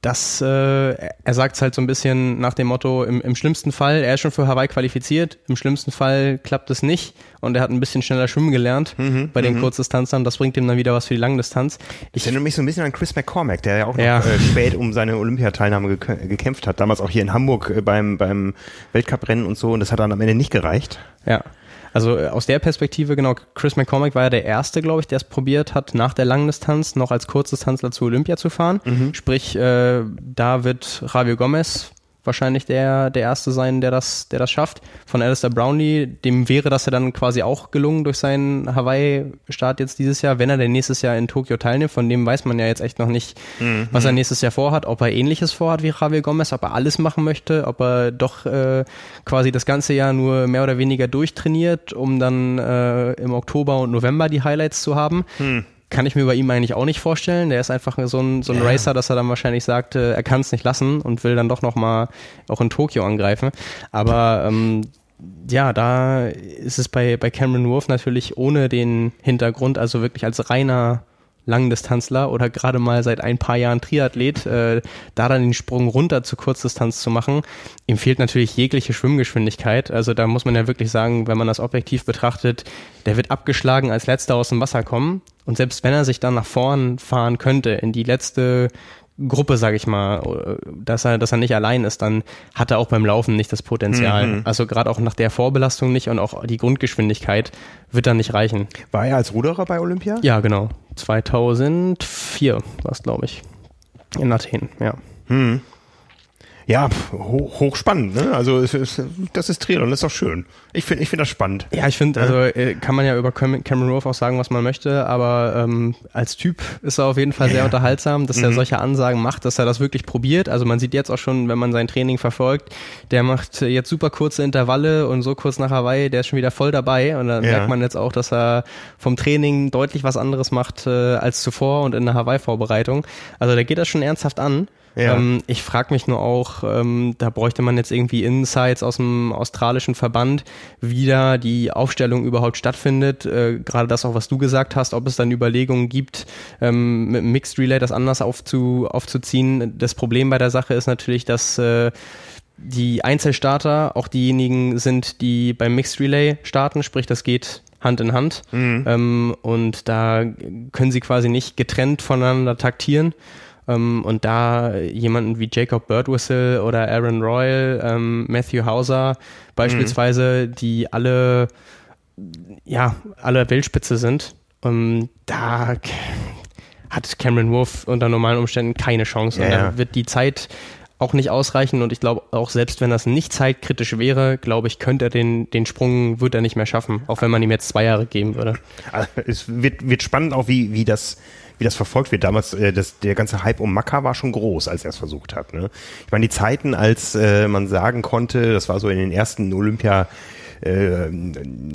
[SPEAKER 2] das, äh, er sagt es halt so ein bisschen nach dem Motto, im, im schlimmsten Fall, er ist schon für Hawaii qualifiziert, im schlimmsten Fall klappt es nicht und er hat ein bisschen schneller schwimmen gelernt bei den Kurzdistanzern, das bringt ihm dann wieder was für die Langdistanz.
[SPEAKER 1] Ich erinnere mich so ein bisschen an Chris McCormack, der ja auch noch
[SPEAKER 2] Ja.
[SPEAKER 1] äh, spät um seine Olympiateilnahme gek gekämpft hat. Damals auch hier in Hamburg äh, beim, beim Weltcuprennen und so. Und das hat dann am Ende nicht gereicht.
[SPEAKER 2] Ja. Also äh, aus der Perspektive, genau, Chris McCormack war ja der Erste, glaube ich, der es probiert hat, nach der Langdistanz noch als Kurzdistanzler zu Olympia zu fahren. Sprich, äh, da wird Javier Gomez wahrscheinlich der, der Erste sein, der das, der das schafft. Von Alistair Brownlee, dem wäre das ja dann quasi auch gelungen durch seinen Hawaii-Start jetzt dieses Jahr, wenn er denn nächstes Jahr in Tokio teilnimmt. Von dem weiß man ja jetzt echt noch nicht, was er nächstes Jahr vorhat, ob er ähnliches vorhat wie Javier Gomez, ob er alles machen möchte, ob er doch äh, quasi das ganze Jahr nur mehr oder weniger durchtrainiert, um dann äh, im Oktober und November die Highlights zu haben. Kann ich mir bei ihm eigentlich auch nicht vorstellen. Der ist einfach so ein, so ein
[SPEAKER 1] Ja.
[SPEAKER 2] Racer, dass er dann wahrscheinlich sagt, äh, er kann es nicht lassen und will dann doch nochmal auch in Tokio angreifen. Aber ähm, ja, da ist es bei, bei Cameron Wolf natürlich ohne den Hintergrund, also wirklich als reiner Langdistanzler oder gerade mal seit ein paar Jahren Triathlet, äh, da dann den Sprung runter zur Kurzdistanz zu machen, ihm fehlt natürlich jegliche Schwimmgeschwindigkeit. Also da muss man ja wirklich sagen, wenn man das objektiv betrachtet, der wird abgeschlagen als letzter aus dem Wasser kommen. Und selbst wenn er sich dann nach vorn fahren könnte, in die letzte Gruppe, sage ich mal, dass er, dass er nicht allein ist, dann hat er auch beim Laufen nicht das Potenzial. Mhm. Also gerade auch nach der Vorbelastung nicht und auch die Grundgeschwindigkeit wird dann nicht reichen.
[SPEAKER 1] War er als Ruderer bei Olympia?
[SPEAKER 2] Ja, genau. 2004 war es, glaube ich. In Athen, ja.
[SPEAKER 1] Mhm ja, hoch, hochspannend, ne? Also es ist, das ist Triathlon, das ist doch schön. Ich finde ich finde das spannend.
[SPEAKER 2] Ja, ich finde, also äh, kann man ja über Cameron Rove auch sagen, was man möchte, aber ähm, als Typ ist er auf jeden Fall sehr ja. unterhaltsam, dass mhm. er solche Ansagen macht, dass er das wirklich probiert. Also man sieht jetzt auch schon, wenn man sein Training verfolgt, der macht jetzt super kurze Intervalle und so kurz nach Hawaii, der ist schon wieder voll dabei und dann ja. merkt man jetzt auch, dass er vom Training deutlich was anderes macht äh, als zuvor und in der Hawaii-Vorbereitung. Also der geht das schon ernsthaft an. Ja. Ähm, ich frage mich nur auch, ähm, da bräuchte man jetzt irgendwie Insights aus dem australischen Verband, wie da die Aufstellung überhaupt stattfindet. Äh, Gerade das auch, was du gesagt hast, ob es dann Überlegungen gibt, ähm, mit Mixed Relay das anders aufzu, aufzuziehen. Das Problem bei der Sache ist natürlich, dass äh, die Einzelstarter auch diejenigen sind, die beim Mixed Relay starten, sprich das geht Hand in Hand. Mhm. Ähm, und da können sie quasi nicht getrennt voneinander taktieren. Ähm, und da jemanden wie Jacob Birdwhistle oder Aaron Royal, ähm, Matthew Hauser beispielsweise, mhm. die alle, ja, alle Weltspitze sind, ähm, da hat Cameron Wolf unter normalen Umständen keine Chance. Und ja. da wird die Zeit auch nicht ausreichen und ich glaube auch selbst wenn das nicht zeitkritisch wäre, glaube ich, könnte er den, den Sprung, wird er nicht mehr schaffen, auch wenn man ihm jetzt zwei Jahre geben würde.
[SPEAKER 1] Also es wird, wird spannend auch, wie, wie das wie das verfolgt wird. Damals, äh, das, der ganze Hype um Maka war schon groß, als er es versucht hat. Ne? Ich meine, die Zeiten, als äh, man sagen konnte, das war so in den ersten Olympia äh,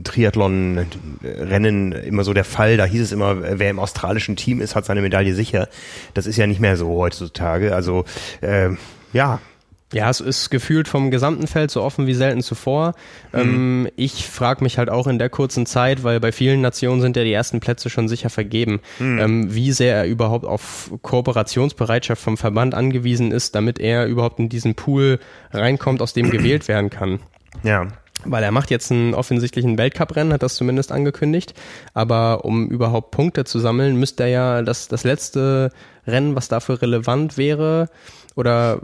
[SPEAKER 1] Triathlon-Rennen immer so der Fall. Da hieß es immer, wer im australischen Team ist, hat seine Medaille sicher. Das ist ja nicht mehr so heutzutage. Also äh, ja,
[SPEAKER 2] ja, es ist gefühlt vom gesamten Feld so offen wie selten zuvor. Mhm. Ähm, ich frage mich halt auch in der kurzen Zeit, weil bei vielen Nationen sind ja die ersten Plätze schon sicher vergeben, mhm. ähm, wie sehr er überhaupt auf Kooperationsbereitschaft vom Verband angewiesen ist, damit er überhaupt in diesen Pool reinkommt, aus dem gewählt werden kann.
[SPEAKER 1] Ja.
[SPEAKER 2] Weil er macht jetzt einen offensichtlichen Weltcuprennen, hat das zumindest angekündigt. Aber um überhaupt Punkte zu sammeln, müsste er ja das, das letzte Rennen, was dafür relevant wäre, oder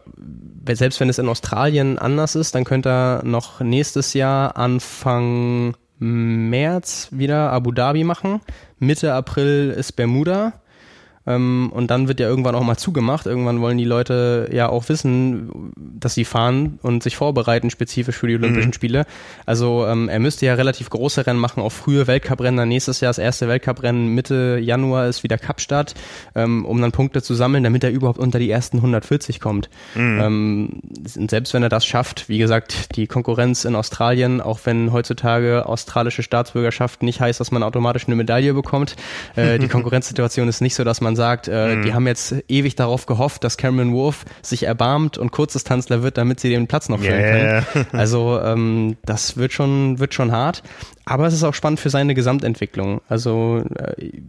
[SPEAKER 2] selbst wenn es in Australien anders ist, dann könnte er noch nächstes Jahr Anfang März wieder Abu Dhabi machen. Mitte April ist Bermuda. Ähm, und dann wird ja irgendwann auch mal zugemacht. Irgendwann wollen die Leute ja auch wissen, dass sie fahren und sich vorbereiten spezifisch für die Olympischen mhm. Spiele. Also ähm, er müsste ja relativ große Rennen machen, auch frühe Weltcuprennen. Dann nächstes Jahr das erste Weltcuprennen Mitte Januar ist wieder Kapstadt, ähm, um dann Punkte zu sammeln, damit er überhaupt unter die ersten 140 kommt. Mhm. Ähm, selbst wenn er das schafft, wie gesagt, die Konkurrenz in Australien, auch wenn heutzutage australische Staatsbürgerschaft nicht heißt, dass man automatisch eine Medaille bekommt, äh, die Konkurrenzsituation ist nicht so, dass man sagt, äh, mhm. die haben jetzt ewig darauf gehofft, dass Cameron Wolf sich erbarmt und Kurzdistanzler wird, damit sie den Platz noch füllen yeah. können. Also ähm, das wird schon, wird schon hart. Aber es ist auch spannend für seine Gesamtentwicklung. Also äh,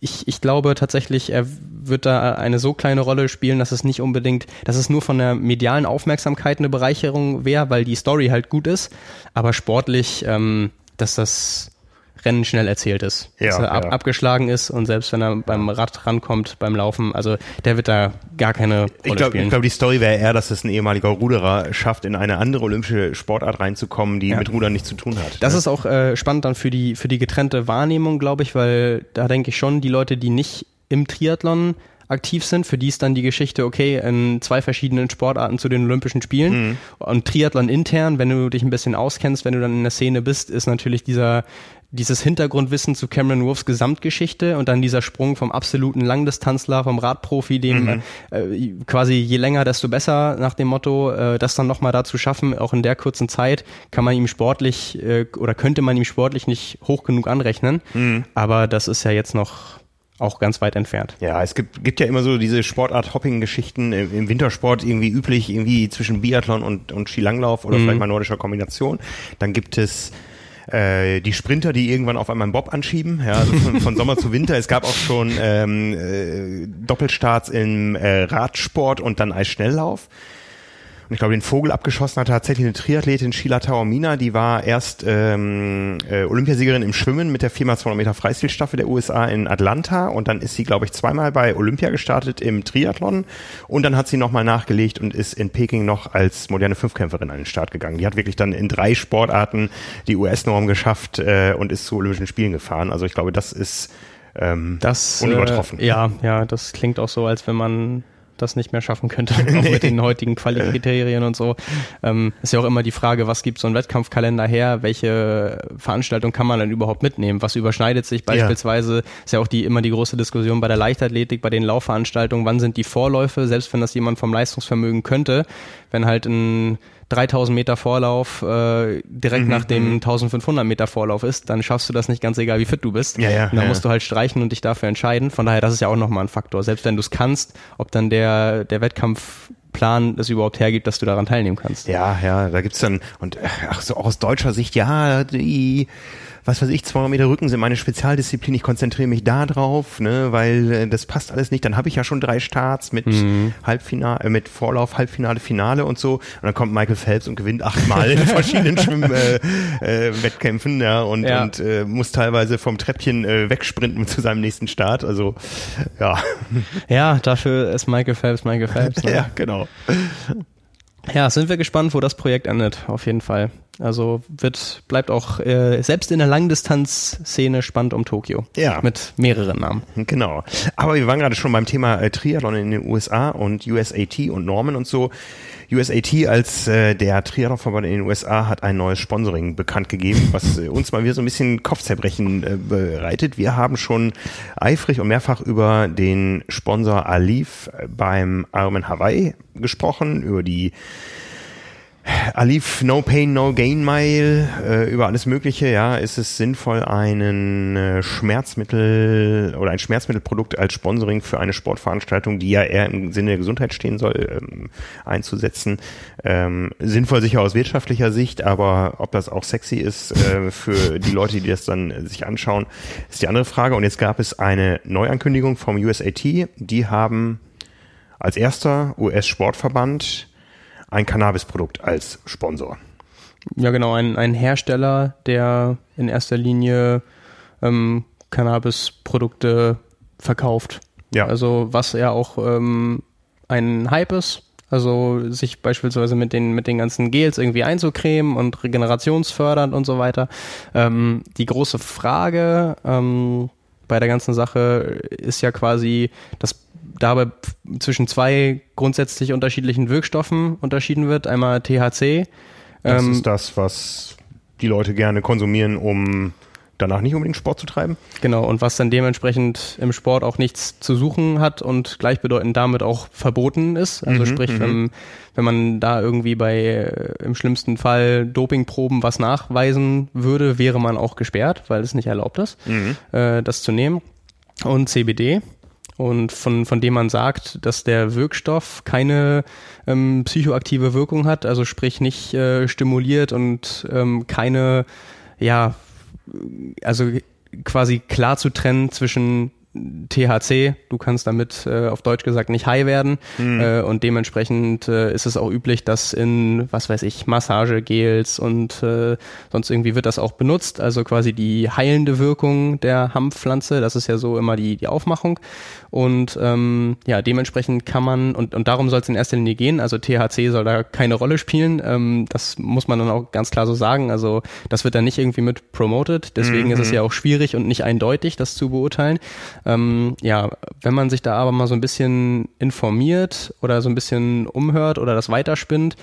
[SPEAKER 2] ich, ich glaube tatsächlich, er wird da eine so kleine Rolle spielen, dass es nicht unbedingt, dass es nur von der medialen Aufmerksamkeit eine Bereicherung wäre, weil die Story halt gut ist, aber sportlich, ähm, dass das Rennen schnell erzählt ist. Ja, dass er ab, ja. abgeschlagen ist und selbst wenn er beim Rad rankommt, beim Laufen, also der wird da gar keine Rolle
[SPEAKER 1] ich glaub,
[SPEAKER 2] spielen.
[SPEAKER 1] Ich glaube, die Story wäre eher, dass es ein ehemaliger Ruderer schafft, in eine andere olympische Sportart reinzukommen, die ja. mit Rudern nichts zu tun hat.
[SPEAKER 2] Das ne? ist auch äh, spannend dann für die, für die getrennte Wahrnehmung, glaube ich, weil da denke ich schon, die Leute, die nicht im Triathlon aktiv sind. Für die ist dann die Geschichte, okay, in zwei verschiedenen Sportarten zu den Olympischen Spielen. Mhm. Und Triathlon intern, wenn du dich ein bisschen auskennst, wenn du dann in der Szene bist, ist natürlich dieser dieses Hintergrundwissen zu Cameron Wolfs Gesamtgeschichte und dann dieser Sprung vom absoluten Langdistanzler, vom Radprofi, dem mhm. äh, quasi je länger, desto besser nach dem Motto, äh, das dann nochmal dazu schaffen, auch in der kurzen Zeit kann man ihm sportlich äh, oder könnte man ihm sportlich nicht hoch genug anrechnen. Mhm. Aber das ist ja jetzt noch auch ganz weit entfernt.
[SPEAKER 1] Ja, es gibt, gibt ja immer so diese Sportart-Hopping-Geschichten im, im, Wintersport irgendwie üblich, irgendwie zwischen Biathlon und, und Skilanglauf oder mhm. vielleicht mal nordischer Kombination. Dann gibt es äh, die Sprinter, die irgendwann auf einmal einen Bob anschieben, ja, also von, von Sommer zu Winter. Es gab auch schon ähm, äh, Doppelstarts im äh, Radsport und dann Eisschnelllauf. Und ich glaube, den Vogel abgeschossen hat tatsächlich eine Triathletin, Sheila Taormina, die war erst ähm, äh, Olympiasiegerin im Schwimmen mit der 4x200 Meter Freistilstaffel der USA in Atlanta und dann ist sie, glaube ich, zweimal bei Olympia gestartet im Triathlon und dann hat sie nochmal nachgelegt und ist in Peking noch als moderne Fünfkämpferin an den Start gegangen. Die hat wirklich dann in drei Sportarten die US-Norm geschafft äh, und ist zu Olympischen Spielen gefahren. Also ich glaube, das ist ähm,
[SPEAKER 2] Das,
[SPEAKER 1] unübertroffen.
[SPEAKER 2] Äh, ja, ja, das klingt auch so, als wenn man das nicht mehr schaffen könnte, auch mit den heutigen Qualikriterien und so. Ähm, ist ja auch immer die Frage, was gibt so ein Wettkampfkalender her? Welche Veranstaltung kann man dann überhaupt mitnehmen? Was überschneidet sich beispielsweise? Ist ja auch die immer die große Diskussion bei der Leichtathletik, bei den Laufveranstaltungen. Wann sind die Vorläufe? Selbst wenn das jemand vom Leistungsvermögen könnte, wenn halt ein 3000 Meter Vorlauf äh, direkt
[SPEAKER 1] Mhm,
[SPEAKER 2] nach dem 1500 Meter Vorlauf ist, dann schaffst du das nicht ganz egal, wie fit du bist.
[SPEAKER 1] Ja, ja,
[SPEAKER 2] und dann
[SPEAKER 1] ja,
[SPEAKER 2] musst du halt streichen und dich dafür entscheiden. Von daher, das ist ja auch nochmal ein Faktor. Selbst wenn du es kannst, ob dann der, der Wettkampfplan es überhaupt hergibt, dass du daran teilnehmen kannst.
[SPEAKER 1] Ja, ja, da gibt's dann, und äh, ach so, auch aus deutscher Sicht, ja, die, was weiß ich, 200 Meter Rücken sind meine Spezialdisziplin, ich konzentriere mich da drauf, ne, weil äh, das passt alles nicht, dann habe ich ja schon drei Starts mit
[SPEAKER 2] Mhm.
[SPEAKER 1] Halbfinale, äh, mit Vorlauf, Halbfinale, Finale und so, und dann kommt Michael Phelps und gewinnt achtmal in verschiedenen Schwimm-Wettkämpfen, äh, äh, Wettkämpfen, ja, und,
[SPEAKER 2] Ja.
[SPEAKER 1] und äh, muss teilweise vom Treppchen äh, wegsprinten zu seinem nächsten Start, also, ja,
[SPEAKER 2] Ja, dafür ist Michael Phelps Michael Phelps. Ne?
[SPEAKER 1] ja, genau.
[SPEAKER 2] Ja, sind wir gespannt, wo das Projekt endet, auf jeden Fall. Also wird, bleibt auch äh, selbst in der Langdistanz-Szene spannend um Tokio.
[SPEAKER 1] Ja.
[SPEAKER 2] Mit mehreren Namen.
[SPEAKER 1] Genau. Aber wir waren gerade schon beim Thema äh, Triathlon in den USA und USAT und Normen und so. USAT als äh, der Triathlonverband in den USA hat ein neues Sponsoring bekannt gegeben, was äh, uns mal wieder so ein bisschen Kopfzerbrechen äh, bereitet. Wir haben schon eifrig und mehrfach über den Sponsor Alif beim Ironman Hawaii gesprochen, über die Alif No Pain No Gain Mile äh, über alles Mögliche. Ja, ist es sinnvoll, einen äh, Schmerzmittel oder ein Schmerzmittelprodukt als Sponsoring für eine Sportveranstaltung, die ja eher im Sinne der Gesundheit stehen soll, ähm, einzusetzen? Ähm, sinnvoll sicher aus wirtschaftlicher Sicht, aber ob das auch sexy ist äh, für die Leute, die das dann äh, sich anschauen, ist die andere Frage. Und jetzt gab es eine Neuankündigung vom USAT. Die haben als erster US-Sportverband ein Cannabis-Produkt als Sponsor.
[SPEAKER 2] Ja, genau, ein, ein Hersteller, der in erster Linie ähm, Cannabis-Produkte verkauft.
[SPEAKER 1] Ja.
[SPEAKER 2] Also was ja auch ähm, ein Hype ist. Also sich beispielsweise mit den, mit den ganzen Gels irgendwie einzucremen und regenerationsfördernd und so weiter. Ähm, die große Frage ähm, bei der ganzen Sache ist ja quasi, dass dabei zwischen zwei grundsätzlich unterschiedlichen Wirkstoffen unterschieden wird. Einmal THC.
[SPEAKER 1] Das
[SPEAKER 2] ähm,
[SPEAKER 1] ist das, was die Leute gerne konsumieren, um danach nicht unbedingt Sport zu treiben.
[SPEAKER 2] Genau, und was dann dementsprechend im Sport auch nichts zu suchen hat und gleichbedeutend damit auch verboten ist. Also
[SPEAKER 1] Mhm,
[SPEAKER 2] sprich,
[SPEAKER 1] mhm.
[SPEAKER 2] wenn, wenn man da irgendwie bei äh, im schlimmsten Fall Dopingproben was nachweisen würde, wäre man auch gesperrt, weil es nicht erlaubt ist,
[SPEAKER 1] Mhm.
[SPEAKER 2] äh, das zu nehmen. Und CBD. Und von, von dem man sagt, dass der Wirkstoff keine ähm, psychoaktive Wirkung hat, also sprich nicht äh, stimuliert und ähm, keine, ja, also quasi klar zu trennen zwischen THC, du kannst damit äh, auf Deutsch gesagt nicht high werden. Äh, und dementsprechend äh, ist es auch üblich, dass in, was weiß ich, Massagegels und äh, sonst irgendwie wird das auch benutzt, also quasi die heilende Wirkung der Hanfpflanze, das ist ja so immer die, die Aufmachung. Und ähm, ja, dementsprechend kann man, und, und darum soll es in erster Linie gehen, also THC soll da keine Rolle spielen, ähm, das muss man dann auch ganz klar so sagen, also das wird dann nicht irgendwie mit promoted, deswegen ist es ja auch schwierig und nicht eindeutig, das zu beurteilen. Ähm, ja, wenn man sich da aber mal so ein bisschen informiert oder so ein bisschen umhört oder das weiterspinnt,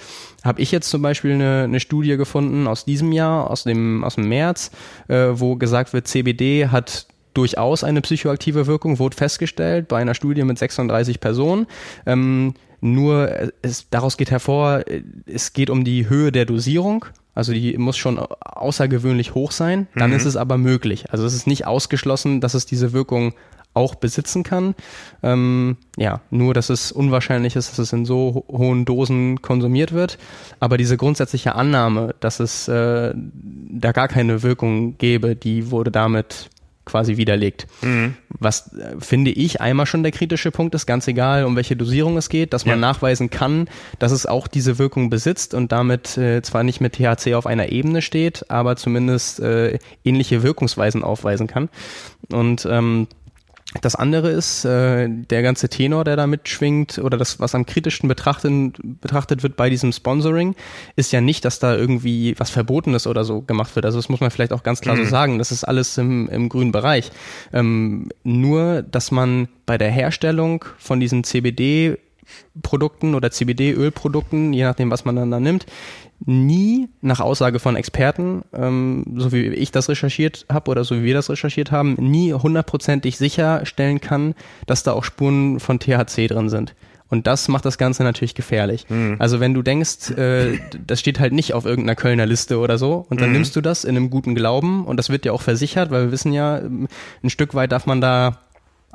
[SPEAKER 2] habe ich jetzt zum Beispiel eine, eine Studie gefunden aus diesem Jahr, aus dem, aus dem März, äh, wo gesagt wird, CBD hat durchaus eine psychoaktive Wirkung, wurde festgestellt bei einer Studie mit 36 Personen. Ähm, nur äh, es, daraus geht hervor, äh, es geht um die Höhe der Dosierung. Also die muss schon außergewöhnlich hoch sein. Dann ist es aber möglich. Also es ist nicht ausgeschlossen, dass es diese Wirkung auch besitzen kann. Ähm, ja, nur dass es unwahrscheinlich ist, dass es in so ho hohen Dosen konsumiert wird. Aber diese grundsätzliche Annahme, dass es äh, da gar keine Wirkung gäbe, die wurde damit quasi widerlegt. Mhm. Was äh, finde ich einmal schon der kritische Punkt ist, ganz egal, um welche Dosierung es geht, dass man ja. nachweisen kann, dass es auch diese Wirkung besitzt und damit äh, zwar nicht mit THC auf einer Ebene steht, aber zumindest äh, ähnliche Wirkungsweisen aufweisen kann. Und ähm, das andere ist, äh, der ganze Tenor, der da mitschwingt, oder das, was am kritischsten betrachtet, betrachtet wird bei diesem Sponsoring, ist ja nicht, dass da irgendwie was Verbotenes oder so gemacht wird. Also das muss man vielleicht auch ganz klar mhm. so sagen. Das ist alles im, im grünen Bereich. Ähm, nur, dass man bei der Herstellung von diesen CBD Produkten oder CBD-Ölprodukten, je nachdem, was man dann da nimmt, nie nach Aussage von Experten, ähm, so wie ich das recherchiert habe oder so wie wir das recherchiert haben, nie hundertprozentig sicherstellen kann, dass da auch Spuren von THC drin sind. Und das macht das Ganze natürlich gefährlich. Mhm. Also wenn du denkst, äh, das steht halt nicht auf irgendeiner Kölner Liste oder so, und dann mhm. nimmst du das in einem guten Glauben und das wird dir auch versichert, weil wir wissen ja, ein Stück weit darf man da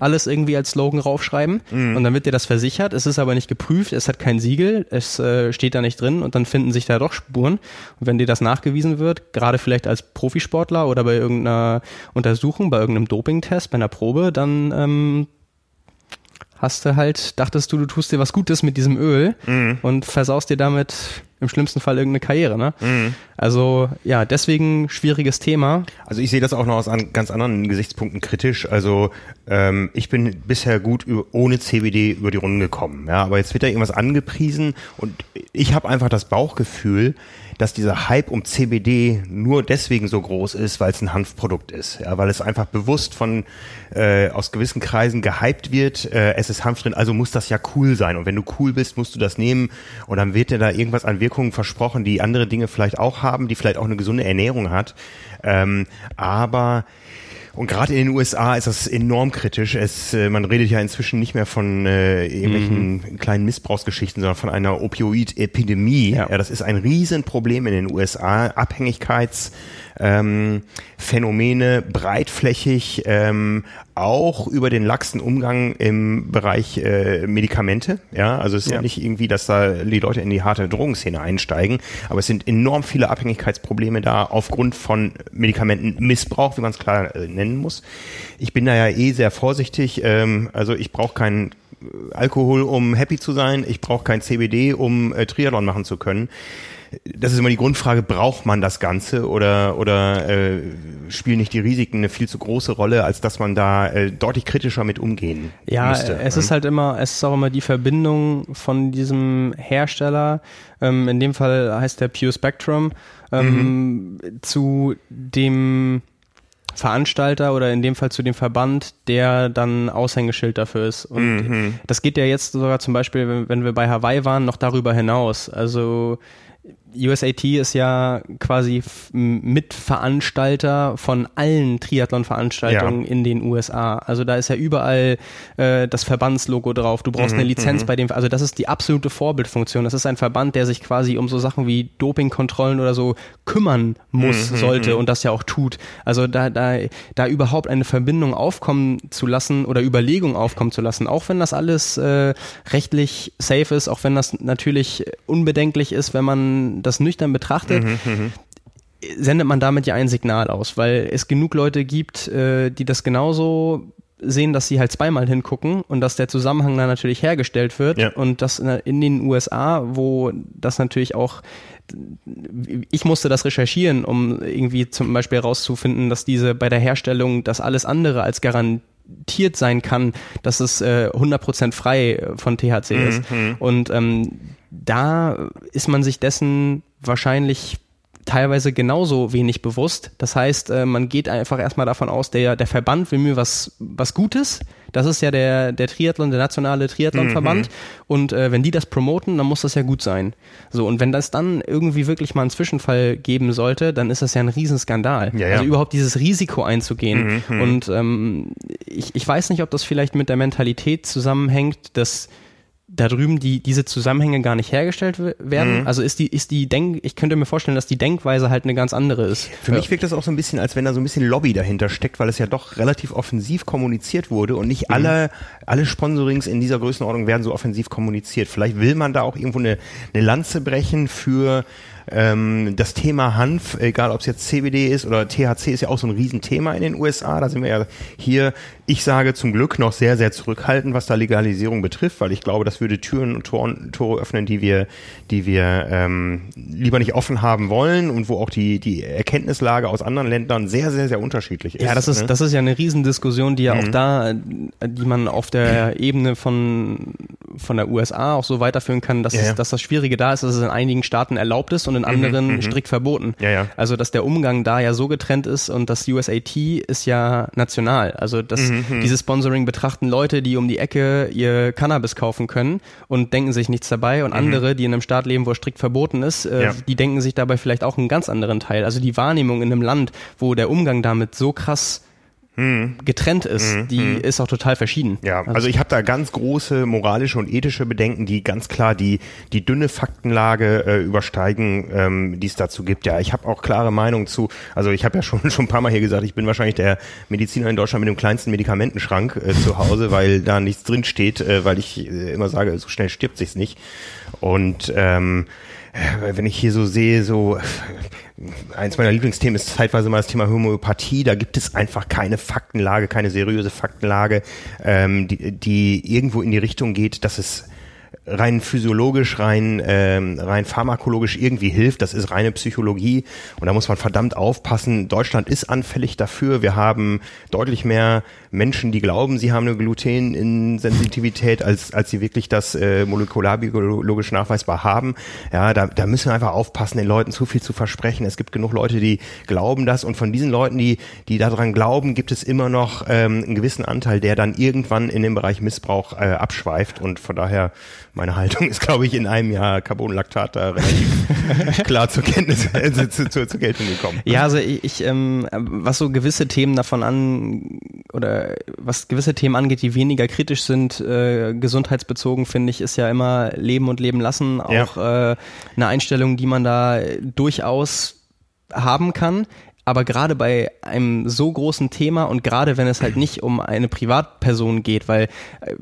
[SPEAKER 2] alles irgendwie als Slogan raufschreiben mhm. und dann wird dir das versichert. Es ist aber nicht geprüft, es hat kein Siegel, es äh, steht da nicht drin und dann finden sich da doch Spuren. Und wenn dir das nachgewiesen wird, gerade vielleicht als Profisportler oder bei irgendeiner Untersuchung, bei irgendeinem Dopingtest, bei einer Probe, dann ähm, hast du halt, dachtest du, du tust dir was Gutes mit diesem Öl mhm. und versaust dir damit im schlimmsten Fall irgendeine Karriere. Ne? Mhm. Also ja, deswegen schwieriges Thema.
[SPEAKER 1] Also ich sehe das auch noch aus an, ganz anderen Gesichtspunkten kritisch. Also ähm, ich bin bisher gut über, ohne CBD über die Runden gekommen. Ja, aber jetzt wird da irgendwas angepriesen und ich habe einfach das Bauchgefühl, dass dieser Hype um CBD nur deswegen so groß ist, weil es ein Hanfprodukt ist, ja, weil es einfach bewusst von äh, aus gewissen Kreisen gehypt wird. Äh, es ist Hanf drin, also muss das ja cool sein. Und wenn du cool bist, musst du das nehmen und dann wird dir da irgendwas an Wirkungen versprochen, die andere Dinge vielleicht auch haben, die vielleicht auch eine gesunde Ernährung hat. Ähm, aber und gerade in den USA ist das enorm kritisch. Es, äh, man redet ja inzwischen nicht mehr von äh, irgendwelchen mhm. kleinen Missbrauchsgeschichten, sondern von einer Opioid-Epidemie. Ja. ja. das ist ein Riesenproblem in den USA. Abhängigkeits ähm, Phänomene breitflächig, ähm, auch über den laxen Umgang im Bereich äh, Medikamente. Ja, also es ist ja. ja nicht irgendwie, dass da die Leute in die harte Drogenszene einsteigen, aber es sind enorm viele Abhängigkeitsprobleme da aufgrund von Medikamentenmissbrauch, wie man es klar äh, nennen muss. Ich bin da ja eh sehr vorsichtig. Ähm, also ich brauche keinen Alkohol, um happy zu sein. Ich brauche kein CBD, um äh, Triathlon machen zu können das ist immer die Grundfrage, braucht man das Ganze oder, oder äh, spielen nicht die Risiken eine viel zu große Rolle, als dass man da äh, deutlich kritischer mit umgehen
[SPEAKER 2] ja,
[SPEAKER 1] müsste?
[SPEAKER 2] Ja, es ist halt immer, es ist auch immer die Verbindung von diesem Hersteller, ähm, in dem Fall heißt der Pure Spectrum, ähm, mhm. zu dem Veranstalter oder in dem Fall zu dem Verband, der dann Aushängeschild dafür ist. Und mhm. das geht ja jetzt sogar zum Beispiel, wenn, wenn wir bei Hawaii waren, noch darüber hinaus. Also USAT ist ja quasi Mitveranstalter von allen Triathlon-Veranstaltungen ja. in den USA. Also da ist ja überall äh, das Verbandslogo drauf. Du brauchst mhm, eine Lizenz mhm. bei dem, also das ist die absolute Vorbildfunktion. Das ist ein Verband, der sich quasi um so Sachen wie Dopingkontrollen oder so kümmern muss, mhm, sollte mhm. und das ja auch tut. Also da, da, da überhaupt eine Verbindung aufkommen zu lassen oder Überlegung aufkommen zu lassen, auch wenn das alles äh, rechtlich safe ist, auch wenn das natürlich unbedenklich ist, wenn man das nüchtern betrachtet, mhm, mhm, sendet man damit ja ein Signal aus, weil es genug Leute gibt, äh, die das genauso sehen, dass sie halt zweimal hingucken und dass der Zusammenhang dann natürlich hergestellt wird ja. und das in den USA, wo das natürlich auch ich musste das recherchieren, um irgendwie zum Beispiel herauszufinden, dass diese bei der Herstellung das alles andere als garantiert sein kann, dass es äh, 100% frei von THC mhm. ist. Und ähm, da ist man sich dessen wahrscheinlich teilweise genauso wenig bewusst. Das heißt, äh, man geht einfach erstmal davon aus, der, der Verband will mir was, was Gutes. Das ist ja der, der Triathlon, der nationale Triathlonverband. Mhm. Und äh, wenn die das promoten, dann muss das ja gut sein. So, und wenn das dann irgendwie wirklich mal einen Zwischenfall geben sollte, dann ist das ja ein Riesenskandal. Ja, ja. Also überhaupt dieses Risiko einzugehen. Mhm. Und ähm, ich, ich weiß nicht, ob das vielleicht mit der Mentalität zusammenhängt, dass da drüben die, diese Zusammenhänge gar nicht hergestellt werden? Mhm. Also ist die, ist die Denk, ich könnte mir vorstellen, dass die Denkweise halt eine ganz andere ist.
[SPEAKER 1] Für ja. mich wirkt das auch so ein bisschen, als wenn da so ein bisschen Lobby dahinter steckt, weil es ja doch relativ offensiv kommuniziert wurde und nicht mhm. alle, alle Sponsorings in dieser Größenordnung werden so offensiv kommuniziert. Vielleicht will man da auch irgendwo eine, eine Lanze brechen für ähm, das Thema Hanf, egal ob es jetzt CBD ist oder THC, ist ja auch so ein Riesenthema in den USA. Da sind wir ja hier, ich sage zum Glück noch sehr, sehr zurückhaltend, was da Legalisierung betrifft, weil ich glaube, das würde Türen und Toren, Tore öffnen, die wir, die wir ähm, lieber nicht offen haben wollen und wo auch die, die Erkenntnislage aus anderen Ländern sehr, sehr, sehr unterschiedlich ist.
[SPEAKER 2] Ja, das ist, ne? das ist ja eine Riesendiskussion, die ja mhm. auch da, die man auf der Ebene von, von der USA auch so weiterführen kann, dass, ja, ja. Es, dass das Schwierige da ist, dass es in einigen Staaten erlaubt ist und in mhm, anderen mhm, strikt verboten.
[SPEAKER 1] Ja, ja.
[SPEAKER 2] Also dass der Umgang da ja so getrennt ist und das USAT ist ja national. Also dass mhm, mhm. dieses Sponsoring betrachten Leute, die um die Ecke ihr Cannabis kaufen können und denken sich nichts dabei und mhm. andere, die in einem Staat leben, wo es strikt verboten ist, äh, ja. die denken sich dabei vielleicht auch einen ganz anderen Teil. Also die Wahrnehmung in einem Land, wo der Umgang damit so krass hm. getrennt ist, hm, die hm. ist auch total verschieden.
[SPEAKER 1] Ja, also, also ich habe da ganz große moralische und ethische Bedenken, die ganz klar die die dünne Faktenlage äh, übersteigen, ähm, die es dazu gibt. Ja, ich habe auch klare Meinung zu. Also ich habe ja schon schon ein paar Mal hier gesagt, ich bin wahrscheinlich der Mediziner in Deutschland mit dem kleinsten Medikamentenschrank äh, zu Hause, weil da nichts drin steht, äh, weil ich äh, immer sage, so schnell stirbt sich's nicht. Und ähm, äh, wenn ich hier so sehe, so eins meiner Lieblingsthemen ist zeitweise mal das Thema Homöopathie. Da gibt es einfach keine Faktenlage, keine seriöse Faktenlage, ähm, die, die irgendwo in die Richtung geht, dass es rein physiologisch, rein, ähm, rein pharmakologisch irgendwie hilft. Das ist reine Psychologie und da muss man verdammt aufpassen. Deutschland ist anfällig dafür. Wir haben deutlich mehr Menschen, die glauben, sie haben eine Gluteninsensitivität, als, als sie wirklich das äh, molekularbiologisch nachweisbar haben. Ja, da, da müssen wir einfach aufpassen, den Leuten zu viel zu versprechen. Es gibt genug Leute, die glauben das und von diesen Leuten, die, die daran glauben, gibt es immer noch ähm, einen gewissen Anteil, der dann irgendwann in dem Bereich Missbrauch äh, abschweift und von daher meine Haltung ist, glaube ich, in einem Jahr Carbonlaktat da relativ klar zur Kenntnis, äh, zu, zu, zur Geltung gekommen.
[SPEAKER 2] Ja, also ich, ich ähm, was so gewisse Themen davon an oder was gewisse Themen angeht, die weniger kritisch sind, äh, gesundheitsbezogen, finde ich, ist ja immer Leben und Leben lassen auch ja. äh, eine Einstellung, die man da durchaus haben kann. Aber gerade bei einem so großen Thema und gerade wenn es halt nicht um eine Privatperson geht, weil äh,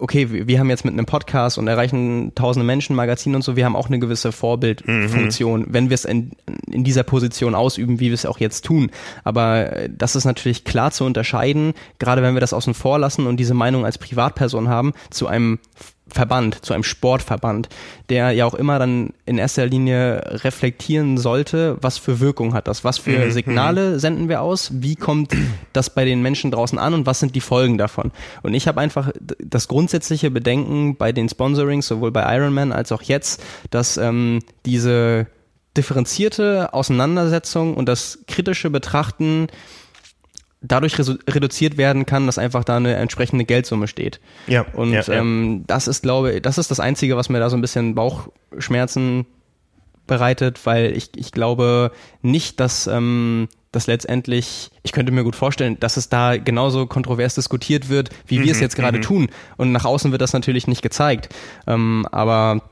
[SPEAKER 2] okay, wir haben jetzt mit einem Podcast und erreichen tausende Menschen, Magazin und so, wir haben auch eine gewisse Vorbildfunktion, mhm. wenn wir es in, in dieser Position ausüben, wie wir es auch jetzt tun. Aber äh, das ist natürlich klar zu unterscheiden, gerade wenn wir das außen vor lassen und diese Meinung als Privatperson haben, zu einem Verband, zu einem Sportverband, der ja auch immer dann in erster Linie reflektieren sollte, was für Wirkung hat das, was für mhm, Signale mhm. senden wir aus, wie kommt das bei den Menschen draußen an und was sind die Folgen davon. Und ich habe einfach das grundsätzliche Bedenken bei den Sponsorings, sowohl bei Ironman als auch jetzt, dass ähm, diese differenzierte Auseinandersetzung und das kritische Betrachten dadurch reduziert werden kann, dass einfach da eine entsprechende Geldsumme steht.
[SPEAKER 1] Ja.
[SPEAKER 2] Und
[SPEAKER 1] ja,
[SPEAKER 2] ja. Ähm, das ist, glaube ich, das ist das Einzige, was mir da so ein bisschen Bauchschmerzen bereitet, weil ich, ich glaube nicht, dass ähm, das letztendlich, ich könnte mir gut vorstellen, dass es da genauso kontrovers diskutiert wird, wie wir es mhm, jetzt gerade mhm. tun. Und nach außen wird das natürlich nicht gezeigt. Ähm, aber